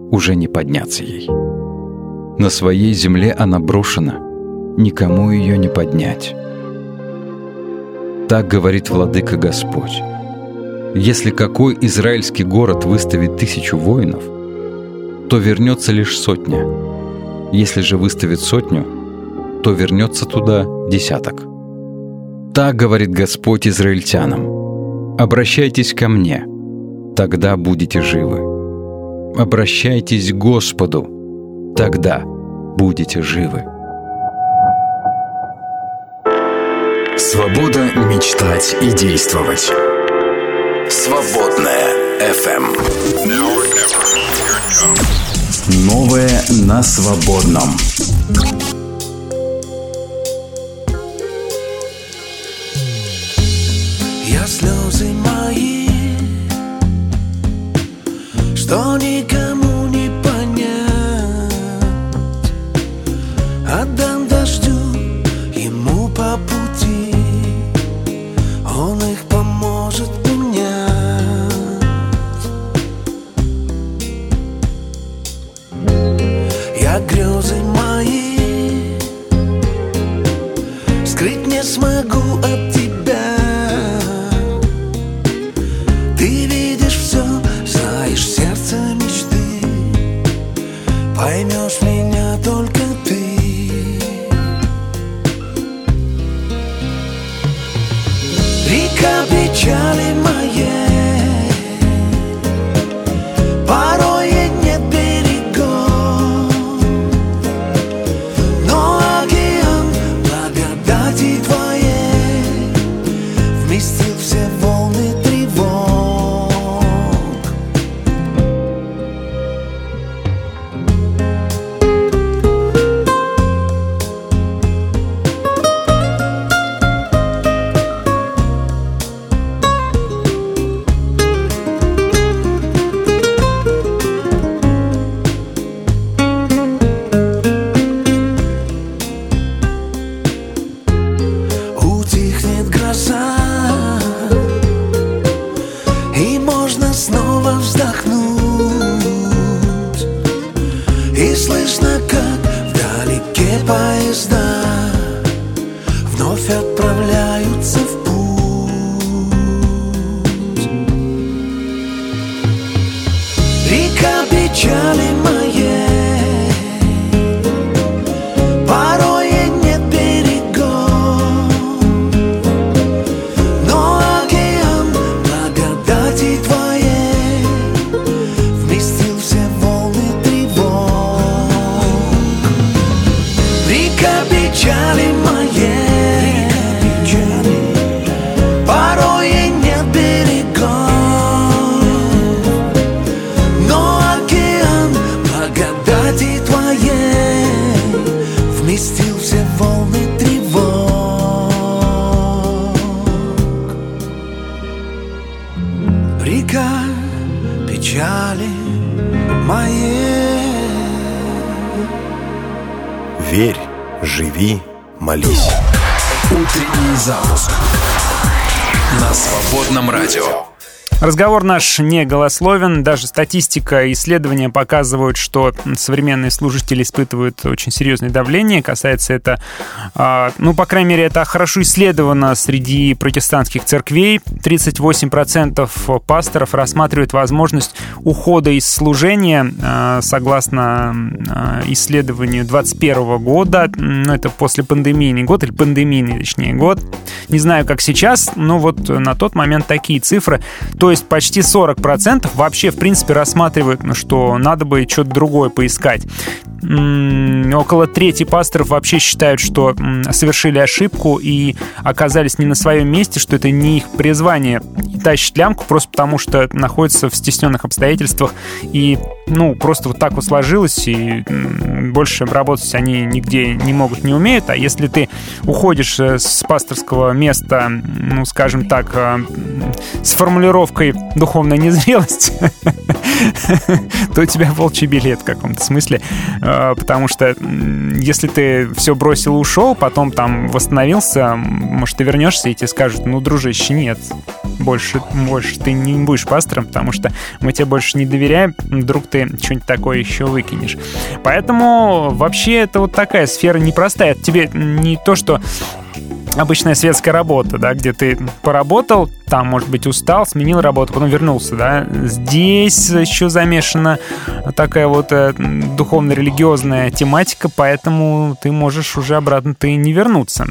уже не подняться ей. На своей земле она брошена, никому ее не поднять. Так говорит владыка Господь. Если какой израильский город выставит тысячу воинов, то вернется лишь сотня. Если же выставит сотню, то вернется туда десяток. Так говорит Господь израильтянам. Обращайтесь ко мне, тогда будете живы. Обращайтесь к Господу, тогда будете живы. Свобода мечтать и действовать. Свободная FM. Новое на свободном. Слезы мои, что никому Разговор наш не голословен. Даже статистика и исследования показывают, что современные служители испытывают очень серьезное давление. Касается это, ну, по крайней мере, это хорошо исследовано среди протестантских церквей. 38% пасторов рассматривают возможность ухода из служения, а, согласно а, исследованию 2021 года. Ну, это после пандемийный год, или пандемийный, точнее, год. Не знаю, как сейчас, но вот на тот момент такие цифры. То есть почти 40% вообще, в принципе, рассматривают, ну, что надо бы что-то другое поискать. Около трети пасторов вообще считают, что совершили ошибку и оказались не на своем месте, что это не их призвание тащить лямку просто потому, что находятся в стесненных обстоятельствах и, ну, просто вот так вот сложилось, и больше работать они нигде не могут, не умеют. А если ты уходишь э, с пасторского места, ну, скажем так, э, с формулировкой «духовная незрелость», <laughs> то у тебя волчий билет в каком-то смысле. Э, Потому что если ты все бросил и ушел, потом там восстановился, может, ты вернешься и тебе скажут, ну, дружище, нет, больше, больше ты не будешь пастором, потому что мы тебе больше не доверяем, вдруг ты что-нибудь такое еще выкинешь. Поэтому вообще это вот такая сфера непростая. Тебе не то, что обычная светская работа, да, где ты поработал, там, может быть, устал, сменил работу, потом вернулся, да. Здесь еще замешана такая вот э, духовно-религиозная тематика, поэтому ты можешь уже обратно ты не вернуться.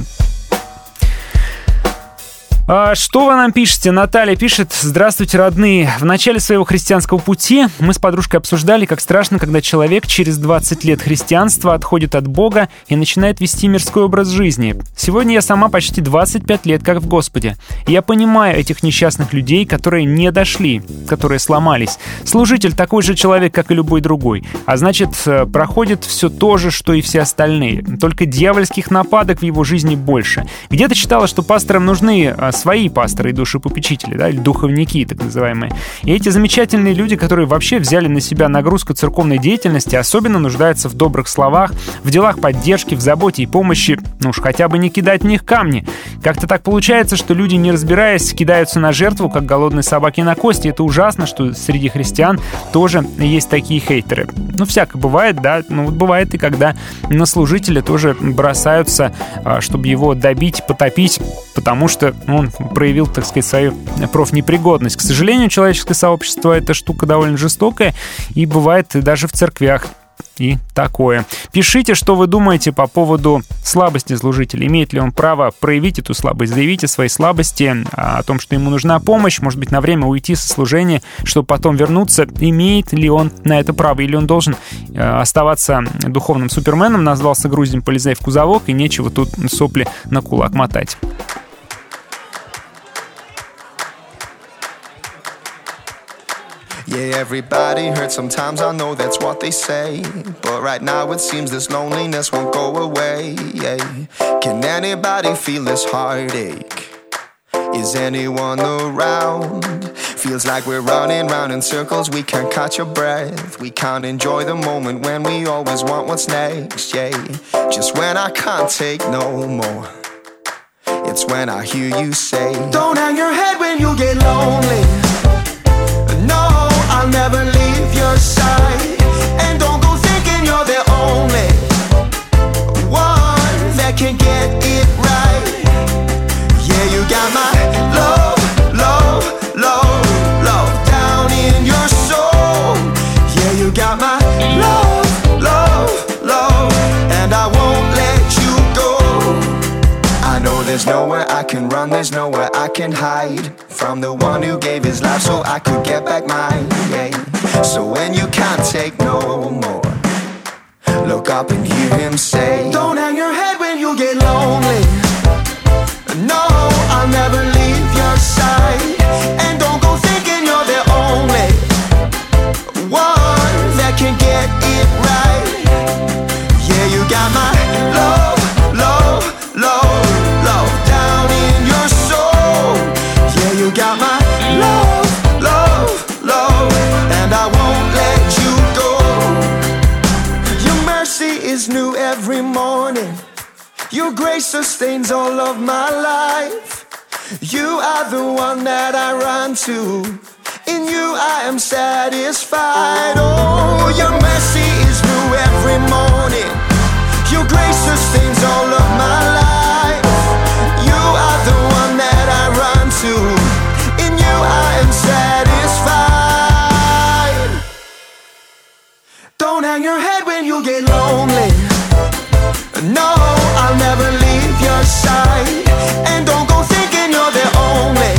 А, Что вы нам пишете? Наталья пишет. Здравствуйте, родные. В начале своего христианского пути мы с подружкой обсуждали, как страшно, когда человек через 20 лет христианства отходит от Бога и начинает вести мирской образ жизни. Сегодня я сама почти 25 лет как в Господе. Я понимаю этих несчастных людей, которые не дошли, которые сломались. Служитель такой же человек, как и любой другой. А значит, э, проходит все то же, что и все остальные. Только дьявольских нападок в его жизни больше. Где-то читала, что пасторам нужны а, свои пасторы и душепопечители, да, или духовники, так называемые. И эти замечательные люди, которые вообще взяли на себя нагрузку церковной деятельности, особенно нуждаются в добрых словах, в делах поддержки, в заботе и помощи, ну уж хотя бы не кидать в них камни. Как-то так получается, что люди, не разбираясь, кидаются на жертву, как голодные собаки на кости. Это ужасно, что среди христиан тоже есть такие хейтеры. Ну, всякое бывает, да, ну вот бывает и когда на служителя тоже бросаются, а, чтобы его добить, потопить, потому что он проявил, так сказать, свою профнепригодность. К сожалению, человеческое сообщество — это штука довольно жестокая, и бывает даже в церквях и такое. Пишите, что вы думаете по поводу слабости служителя. Имеет ли он право проявить эту слабость? Заявите свои слабости а, о том, что ему нужна помощь, может быть, на время уйти со служения, чтобы потом вернуться. Имеет ли он на это право? Или он должен э, оставаться духовным суперменом, назвался груздем, полезай в кузовок, и нечего тут сопли на кулак мотать. Yeah, everybody hurts sometimes, I know that's what they say. But right now it seems this loneliness won't go away. Yeah. Can anybody feel this heartache? Is anyone around? Feels like we're running round in circles, we can't catch a breath. We can't enjoy the moment when we always want what's next. Yeah, just when I can't take no more. It's when I hear you say, Don't hang your head when you get lonely. No, I'll never leave your side. And don't go thinking you're the only one that can get it right. Yeah, you got my love, love, love, love down in your soul. Yeah, you got my love, love, love, and I won't let you go. I know there's nowhere I can run, there's nowhere hide from the one who gave his life so I could get back mine. Yeah. So when you can't take no more, look up and hear him say, Don't hang your head when you get lonely. No, I'll never leave your side. And don't go thinking you're the only one that can get it right. Yeah, you got my love, sustains all of my life. You are the one that I run to. In you I am satisfied. Oh, your mercy is new every morning. Your grace sustains all of my life. You are the one that I run to. In you I am satisfied. Don't hang your head when you get lonely. No, And don't go thinking you're the only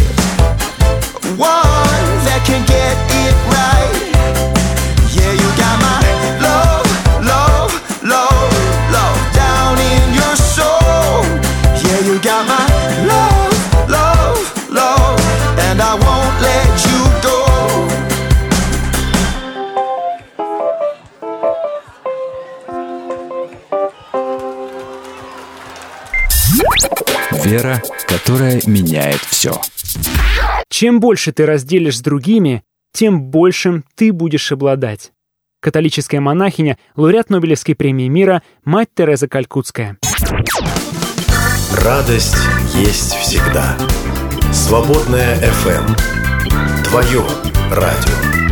one that can get it right. Вера, которая меняет все. Чем больше ты разделишь с другими, тем большим ты будешь обладать. Католическая монахиня, лауреат Нобелевской премии мира, мать Тереза Калькутская. Радость есть всегда. Свободная FM. Твое радио.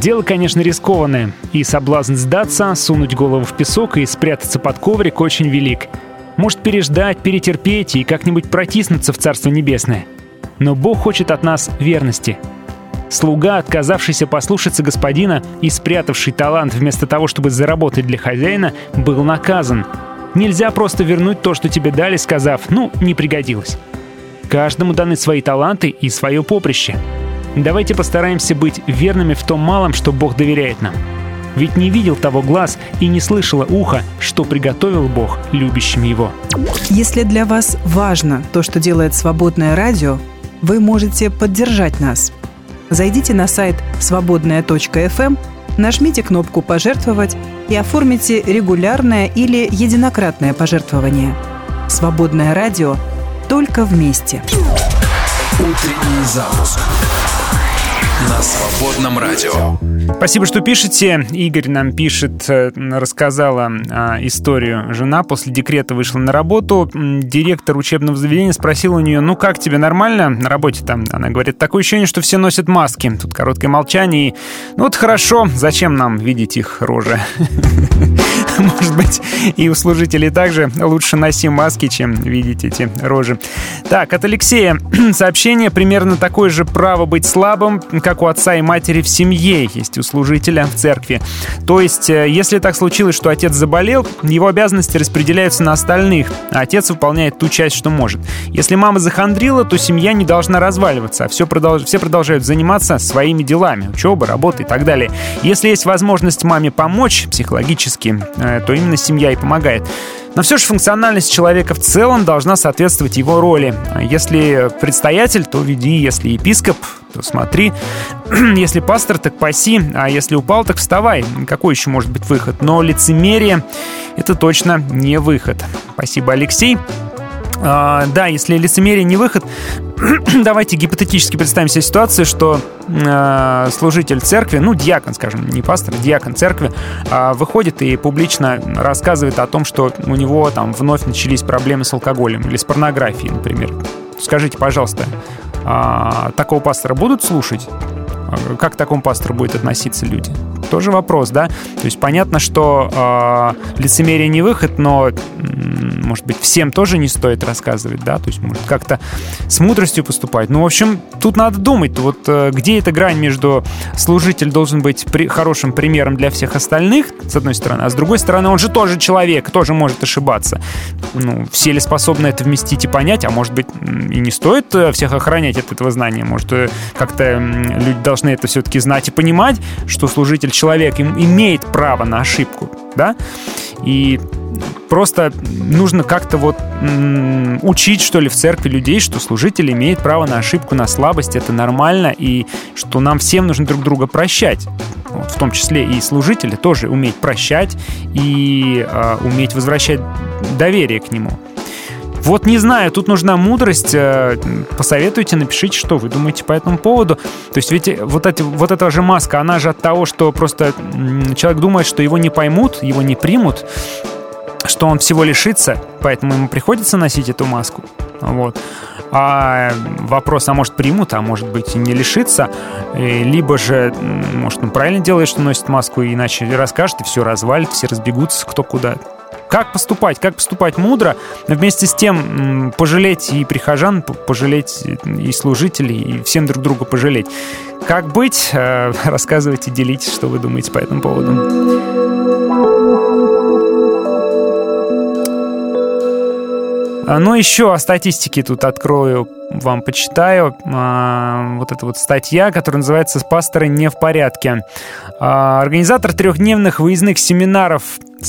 Дело, конечно, рискованное, и соблазн сдаться, сунуть голову в песок и спрятаться под коврик очень велик. Может переждать, перетерпеть и как-нибудь протиснуться в Царство Небесное. Но Бог хочет от нас верности. Слуга, отказавшийся послушаться господина и спрятавший талант вместо того, чтобы заработать для хозяина, был наказан. Нельзя просто вернуть то, что тебе дали, сказав «ну, не пригодилось». Каждому даны свои таланты и свое поприще. Давайте постараемся быть верными в том малом, что Бог доверяет нам. Ведь не видел того глаз и не слышало ухо, что приготовил Бог любящим его. Если для вас важно то, что делает свободное радио, вы можете поддержать нас. Зайдите на сайт свободная.фм, нажмите кнопку «Пожертвовать» и оформите регулярное или единократное пожертвование. Свободное радио только вместе. Утренний запуск на свободном радио. Спасибо, что пишете. Игорь нам пишет, э, рассказала а, историю. Жена после декрета вышла на работу. Директор учебного заведения спросил у нее, ну как тебе, нормально на работе там? Она говорит, такое ощущение, что все носят маски. Тут короткое молчание. И, ну вот хорошо, зачем нам видеть их рожи? <laughs> Может быть, и у служителей также лучше носи маски, чем видеть эти рожи. Так, от Алексея <clears throat> сообщение примерно такое же право быть слабым, как у отца и матери в семье есть у служителя в церкви. То есть, э, если так случилось, что отец заболел, его обязанности распределяются на остальных, а отец выполняет ту часть, что может. Если мама захандрила, то семья не должна разваливаться, а все, продолж... все продолжают заниматься своими делами, учеба, работа и так далее. Если есть возможность маме помочь психологически, э, то именно семья и помогает. Но все же функциональность человека в целом должна соответствовать его роли. Если предстоятель, то веди, если епископ, то смотри. <clears throat> Если пастор, так паси, а если упал, так вставай. Какой еще может быть выход? Но лицемерие — это точно не выход. Спасибо, Алексей. А, да, если лицемерие не выход, <clears throat> давайте гипотетически представим себе ситуацию, что э, служитель церкви, ну, диакон, скажем, не пастор, диакон церкви, э, выходит и публично рассказывает о том, что у него там вновь начались проблемы с алкоголем или с порнографией, например. Скажите, пожалуйста, а, такого пастора будут слушать? А, Как к такому пастору будет относиться люди? Тоже вопрос, да? То есть понятно, что э, лицемерие не выход, но, может быть, всем тоже не стоит рассказывать, да? То есть, может, как-то с мудростью поступать. Ну, в общем, тут надо думать, вот э, где эта грань между служитель должен быть при- хорошим примером для всех остальных, с одной стороны, а с другой стороны, он же тоже человек, тоже может ошибаться. Ну, все ли способны это вместить и понять, а может быть, и не стоит э, всех охранять от этого знания, может, э, как-то люди должны это все-таки знать и понимать, что служитель человек им имеет право на ошибку, да? И просто нужно как-то вот учить, что ли, в церкви людей, что служитель имеет право на ошибку, на слабость, это нормально, и что нам всем нужно друг друга прощать. Вот, в том числе и служители тоже уметь прощать и э, уметь возвращать доверие к нему. Вот не знаю, тут нужна мудрость. э, Посоветуйте, напишите, что вы думаете по этому поводу. То есть ведь вот, эти, вот эта же маска, она же от того, что просто человек думает, что его не поймут, его не примут, что он всего лишится, поэтому ему приходится носить эту маску. Вот. А вопрос, а может примут, а может быть и не лишится. Э, Либо же, может, он правильно делает, что носит маску, иначе расскажет, и все развалит, все разбегутся, кто куда. Как поступать? Как поступать мудро, но вместе с тем пожалеть и прихожан, пожалеть и служителей, и всем друг друга пожалеть. Как быть? Э, <laughs> Рассказывайте, делитесь, что вы думаете по этому поводу. А, Ну, еще о статистике тут открою, вам почитаю. А, Вот эта вот статья, которая называется «Пасторы не в порядке». А, Организатор трехдневных выездных семинаров,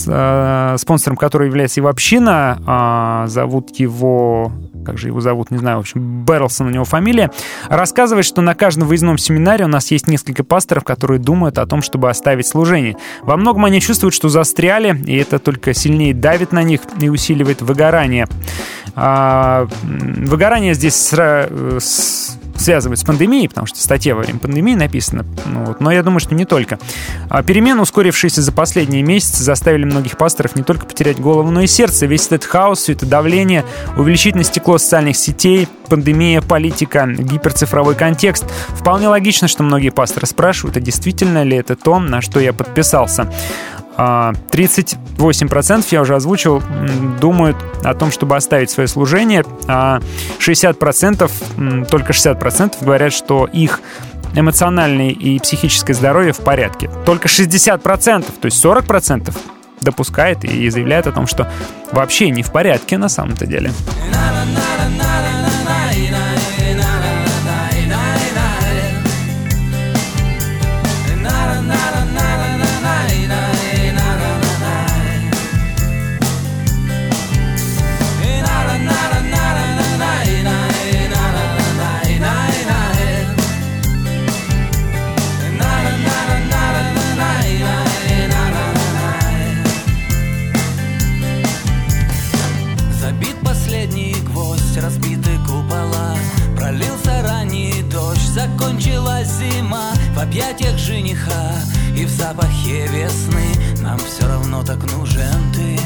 а, спонсором которого является его община, зовут его... Как же его зовут, не знаю, в общем, Берлсон у него фамилия, рассказывает, что на каждом выездном семинаре у нас есть несколько пасторов, которые думают о том, чтобы оставить служение. Во многом они чувствуют, что застряли, и это только сильнее давит на них и усиливает выгорание. А, выгорание здесь сра- э, с- связывают с пандемией, потому что статья во время пандемии написана. Ну, вот, но я думаю, что не только. А перемены, ускорившиеся за последние месяцы, заставили многих пасторов не только потерять голову, но и сердце. Весь этот хаос, все это давление, увеличительное стекло социальных сетей, пандемия, политика, гиперцифровой контекст. Вполне логично, что многие пасторы спрашивают, а действительно ли это то, на что я подписался. А, 38% я уже озвучил, думают о том, чтобы оставить свое служение, а 60%, м, только 60% говорят, что их эмоциональное и психическое здоровье в порядке. Только 60%, то есть 40% допускает и заявляет о том, что вообще не в порядке на самом-то деле. Так нужен ты.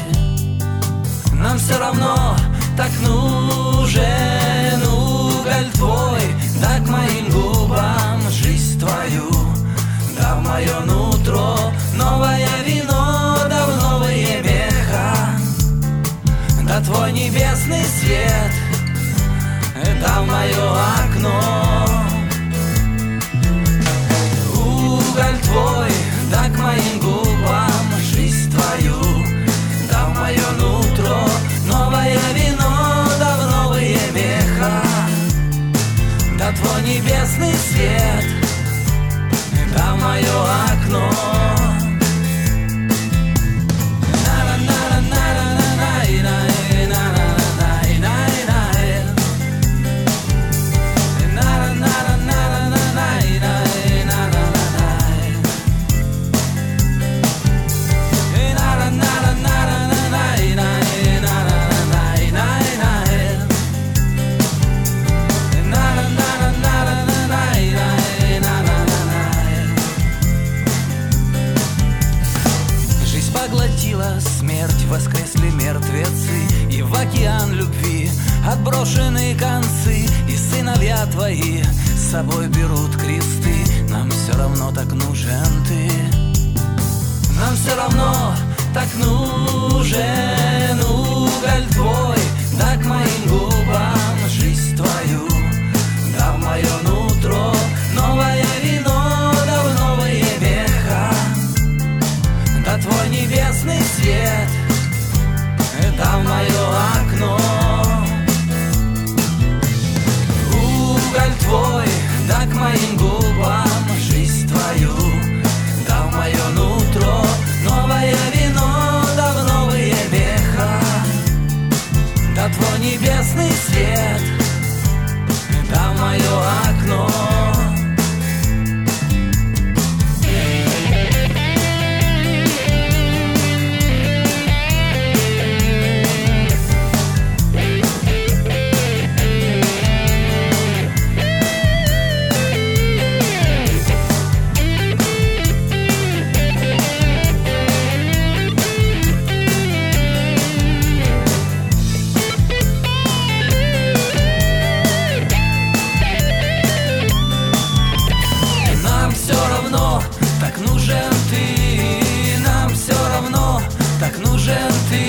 Нам все равно так нужен уголь твой Да к моим губам жизнь твою. Да в мое нутро новое вино Да в новые меха. Да твой небесный свет Это в мое окно. Уголь твой, да к моим губам Твою, да в мое нутро Новое вино, да в новые меха. Да твой небесный свет Это в мое окно воскресли мертвецы И в океан любви отброшены концы И сыновья твои с собой берут кресты. Нам все равно так нужен ты. Нам все равно так нужен уголь твой Да к моим губам жизнь твою. Да в мое нутро новое вино Да в новые веха да твой небесный свет в мое окно. Уголь твой, да к моим губам Жизнь твою, да в мое нутро. Новое вино, да в новые веха Да твой небесный свет Это в мое окно так нужен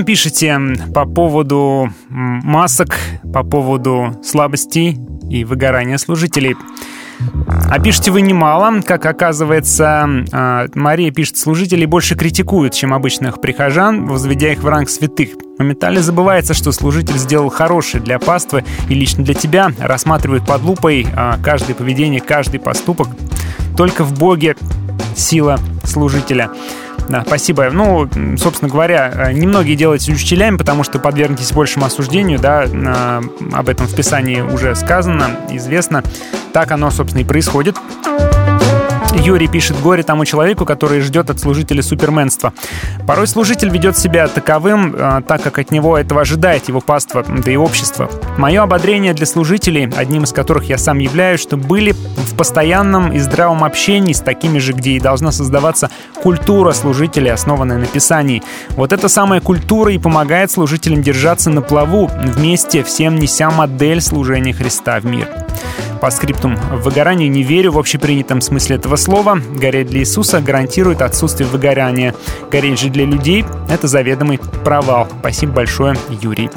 нам пишете по поводу масок, по поводу слабости и выгорания служителей? А пишете вы немало. Как оказывается, а, Мария пишет, служители больше критикуют, чем обычных прихожан, возведя их в ранг святых. Моментально забывается, что служитель сделал хороший для паствы и лично для тебя. Рассматривают под лупой а, каждое поведение, каждый поступок. Только в Боге сила служителя. Да, спасибо. Ну, собственно говоря, э, немногие делают учителями, потому что подвергнетесь большему осуждению, да, об этом в Писании уже сказано, известно. Так оно, собственно, и происходит. Юрий пишет «Горе тому человеку, который ждет от служителя суперменства». Порой служитель ведет себя таковым, э, так как от него этого ожидает его паства, да и общество. Мое ободрение для служителей, одним из которых я сам являюсь, что были в постоянном и здравом общении с такими же, где и должна создаваться культура служителей, основанная на Писании. Вот эта самая культура и помогает служителям держаться на плаву, вместе всем неся модель служения Христа в мир. По скриптум. В выгорание не верю в общепринятом смысле этого слова. Гореть для Иисуса гарантирует отсутствие выгорания. Гореть же для людей — это заведомый провал. Спасибо большое, Юрий.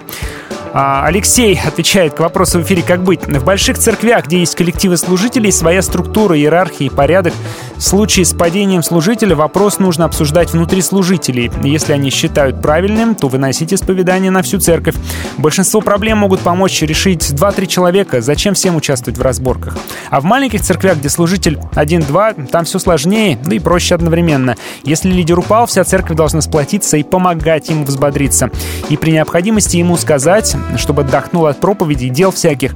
А, Алексей отвечает к вопросу в эфире «Как быть?». В больших церквях, где есть коллективы служителей, своя структура, иерархия и порядок. В случае с падением служителя вопрос нужно обсуждать внутри служителей. Если они считают правильным, то выносить исповедание на всю церковь. Большинство проблем могут помочь решить 2-3 человека. Зачем всем участвовать в разборках? А в маленьких церквях, где служитель 1-2, там все сложнее, да и проще одновременно. Если лидер упал, вся церковь должна сплотиться и помогать ему взбодриться. И при необходимости ему сказать, чтобы отдохнул от проповедей, дел всяких.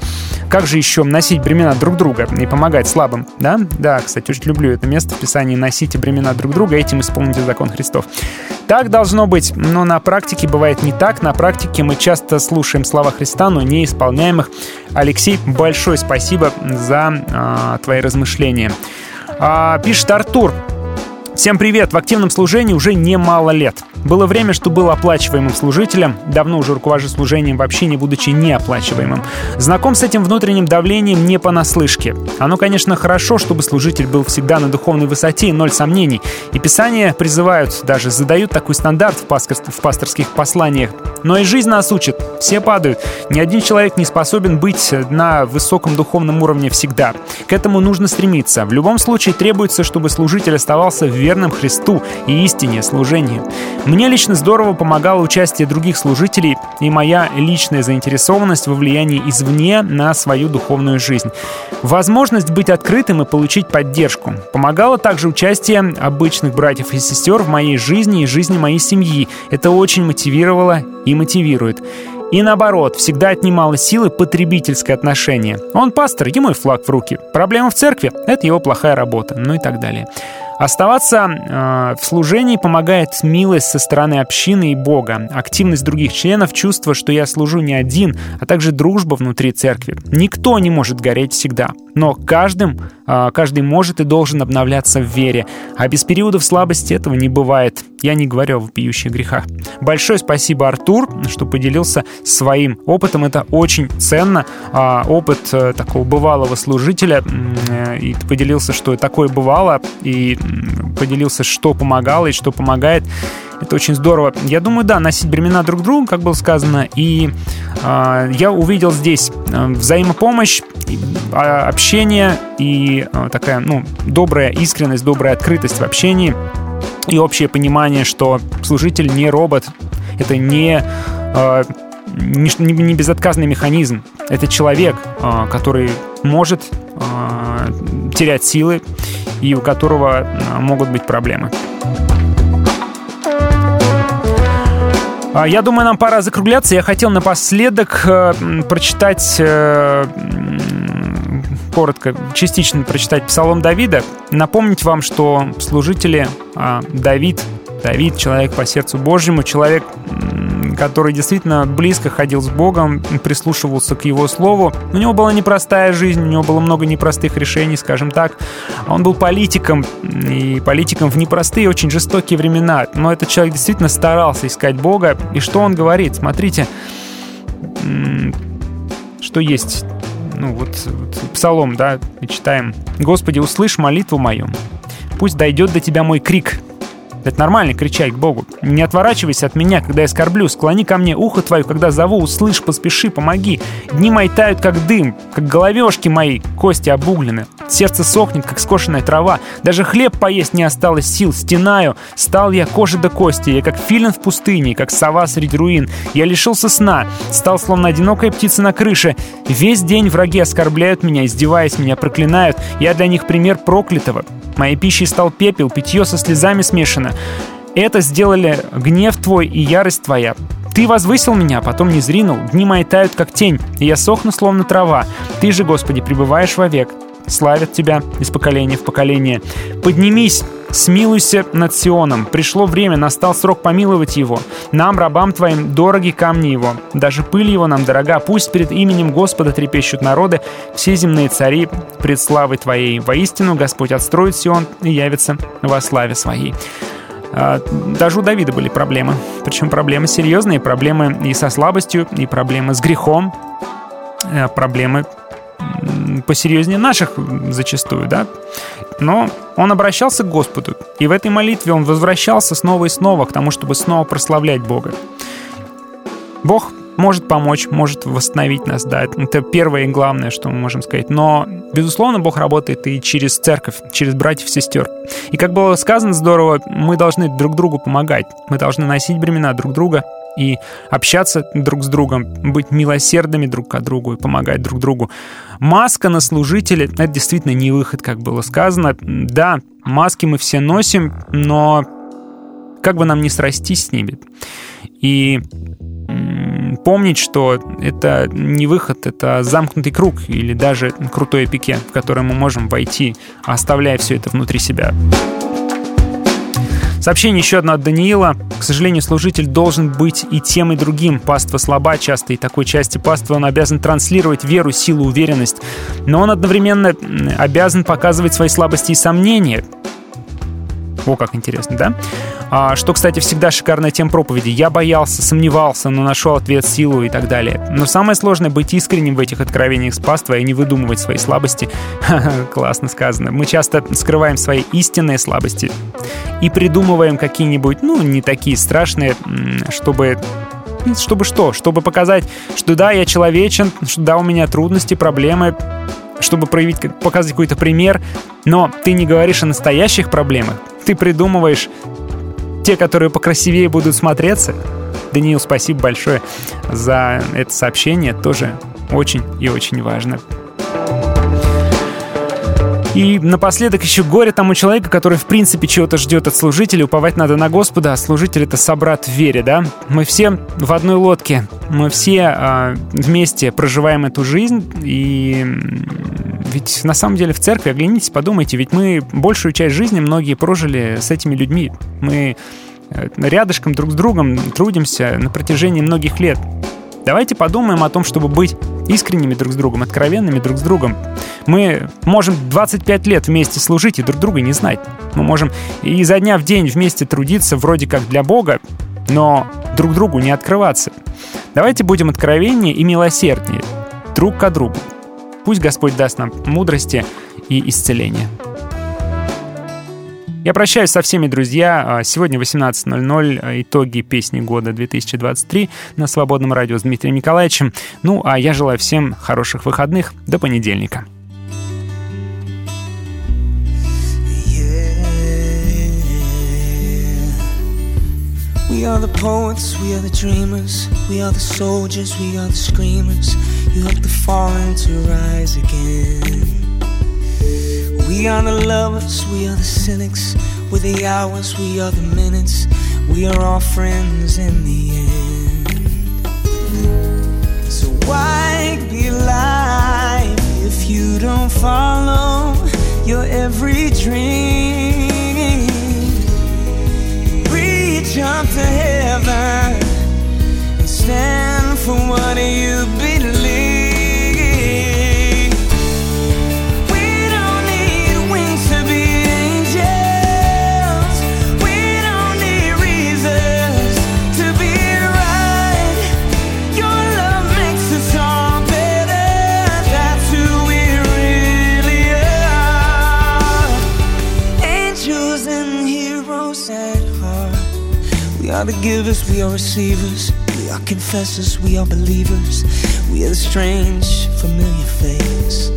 Как же еще носить бремена друг друга и помогать слабым, да? Да, кстати, очень люблю это место в Писании «Носите бремена друг друга, этим исполните закон Христов». Так должно быть, но на практике бывает не так. На практике мы часто слушаем слова Христа, но не исполняем их. Алексей, большое спасибо за а, твои размышления. А, пишет Артур. Всем привет! В активном служении уже немало лет. Было время, что был оплачиваемым служителем, давно уже руковожу служением вообще не будучи неоплачиваемым. Знаком с этим внутренним давлением не понаслышке. Оно, конечно, хорошо, чтобы служитель был всегда на духовной высоте, ноль сомнений. И Писания призывают, даже задают такой стандарт в, пастор, в пасторских посланиях. Но и жизнь нас учит. Все падают. Ни один человек не способен быть на высоком духовном уровне всегда. К этому нужно стремиться. В любом случае требуется, чтобы служитель оставался верным Христу и истине служения. Мне лично здорово помогало участие других служителей и моя личная заинтересованность во влиянии извне на свою духовную жизнь. Возможность быть открытым и получить поддержку. Помогало также участие обычных братьев и сестер в моей жизни и жизни моей семьи. Это очень мотивировало и мотивирует. И наоборот, всегда отнимало силы потребительское отношение. Он пастор, ему и флаг в руки. Проблема в церкви — это его плохая работа, ну и так далее. Оставаться э, в служении помогает милость со стороны общины и Бога, активность других членов, чувство, что я служу не один, а также дружба внутри церкви. Никто не может гореть всегда, но каждым, э, каждый может и должен обновляться в вере, а без периодов слабости этого не бывает. Я не говорю о вопиющих грехах. Большое спасибо, Артур, что поделился своим опытом. Это очень ценно. А, опыт э, такого бывалого служителя. Э, и ты поделился, что такое бывало. И поделился, что помогало и что помогает. Это очень здорово. Я думаю, да, носить бремена друг другу, как было сказано. И э, я увидел здесь взаимопомощь, общение и э, такая, ну, добрая искренность, добрая открытость в общении и общее понимание, что служитель не робот, это не, э, не, не безотказный механизм, это человек, э, который может э, терять силы и у которого э, могут быть проблемы. Я думаю, нам пора закругляться. Я хотел напоследок э, прочитать э, коротко, частично прочитать Псалом Давида, напомнить вам, что служители а, Давид, Давид, человек по сердцу Божьему, человек, который действительно близко ходил с Богом, прислушивался к Его Слову. У него была непростая жизнь, у него было много непростых решений, скажем так. Он был политиком, и политиком в непростые, очень жестокие времена. Но этот человек действительно старался искать Бога. И что он говорит? Смотрите, что есть ну вот, вот псалом, да, мы читаем. «Господи, услышь молитву мою, пусть дойдет до Тебя мой крик, Это нормально кричать к Богу. Не отворачивайся от меня, когда я скорблю. Склони ко мне ухо твое, когда зову. Услышь, поспеши, помоги. Дни мои тают, как дым, как головешки мои, кости обуглены. Сердце сохнет, как скошенная трава. Даже хлеб поесть не осталось сил. Стенаю. Стал я кожи до кости. Я как филин в пустыне, как сова среди руин. Я лишился сна. Стал словно одинокая птица на крыше. Весь день враги оскорбляют меня, издеваясь, меня проклинают. Я для них пример проклятого. Моей пищей стал пепел, питье со слезами смешано. Это сделали гнев твой и ярость твоя. Ты возвысил меня, потом не зринул. Дни мои тают, как тень, и я сохну, словно трава. Ты же, Господи, пребываешь вовек. Славят тебя из поколения в поколение. Поднимись, смилуйся над Сионом. Пришло время, настал срок помиловать его. Нам, рабам твоим, дороги камни его. Даже пыль его нам дорога. Пусть перед именем Господа трепещут народы, все земные цари пред славой твоей. Воистину Господь отстроит Сион и явится во славе своей. А, Даже у Давида были проблемы. Причем проблемы серьезные, проблемы и со слабостью, и проблемы с грехом, э, проблемы посерьезнее наших зачастую, да. Но он обращался к Господу, и в этой молитве он возвращался снова и снова к тому, чтобы снова прославлять Бога. Бог может помочь, может восстановить нас, да, это первое и главное, что мы можем сказать. Но, безусловно, Бог работает и через церковь, через братьев, сестер. И как было сказано здорово, мы должны друг другу помогать, мы должны носить бремена друг друга и общаться друг с другом, быть милосердными друг к другу и помогать друг другу. Маска на служителя — это действительно не выход, как было сказано. Да, маски мы все носим, но как бы нам не срастись с ними. И помнить, что это не выход, это замкнутый круг или даже крутое пике, в которое мы можем войти, оставляя все это внутри себя. Сообщение еще одно от Даниила. К сожалению, служитель должен быть и тем, и другим. Паства слаба часто, и такой части паствы он обязан транслировать веру, силу, уверенность. Но он одновременно обязан показывать свои слабости и сомнения. О, как интересно, да? А, что, кстати, всегда шикарная тема проповеди. Я боялся, сомневался, но нашел ответ, силу и так далее. Но самое сложное — быть искренним в этих откровениях с паствой и не выдумывать свои слабости. Классно сказано. Мы часто скрываем свои истинные слабости и придумываем какие-нибудь, ну, не такие страшные, чтобы чтобы что? Чтобы показать, что да, я человечен, что да, у меня трудности, проблемы, чтобы проявить, показать какой-то пример, но ты не говоришь о настоящих проблемах, ты придумываешь те, которые покрасивее будут смотреться. Даниил, спасибо большое за это сообщение, тоже очень и очень важно. И напоследок еще горе тому человеку, который в принципе чего-то ждет от служителя. Уповать надо на Господа, а служитель — это собрат в вере, да? Мы все в одной лодке, мы все а, вместе проживаем эту жизнь, и ведь на самом деле в церкви, оглянитесь, подумайте, ведь мы большую часть жизни многие прожили с этими людьми. Мы э, рядышком друг с другом трудимся на протяжении многих лет. Давайте подумаем о том, чтобы быть искренними друг с другом, откровенными друг с другом. Мы можем 25 лет вместе служить и друг друга не знать. Мы можем изо дня в день вместе трудиться вроде как для Бога, но друг другу не открываться. Давайте будем откровеннее и милосерднее друг к другу. Пусть Господь даст нам мудрости и исцеления. Я прощаюсь со всеми, друзья. А, Сегодня 18.00. а, Итоги песни года 2023 на Свободном радио с Дмитрием Николаевичем. Ну, а я желаю всем хороших выходных. До понедельника. We are the poets, we are the dreamers, we are the soldiers, we are the screamers. You help the fallen to rise again. We are the lovers, we are the cynics, we're the hours, we are the minutes, we are all friends in the end. So why be alive if you don't follow your every dream? Reach up to heaven and stand for what you believe. The givers, we are receivers. We are confessors, we are believers. We are the strange, familiar face.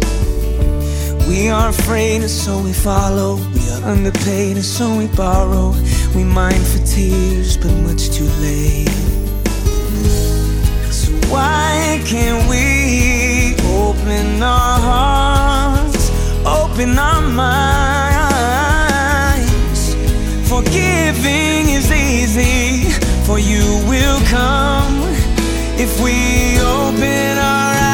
We are afraid, and so we follow. We are underpaid, and so we borrow. We mine for tears, but much too late. So why can't we open our hearts, open our minds? Forgiving is easy, for you will come if we open our eyes.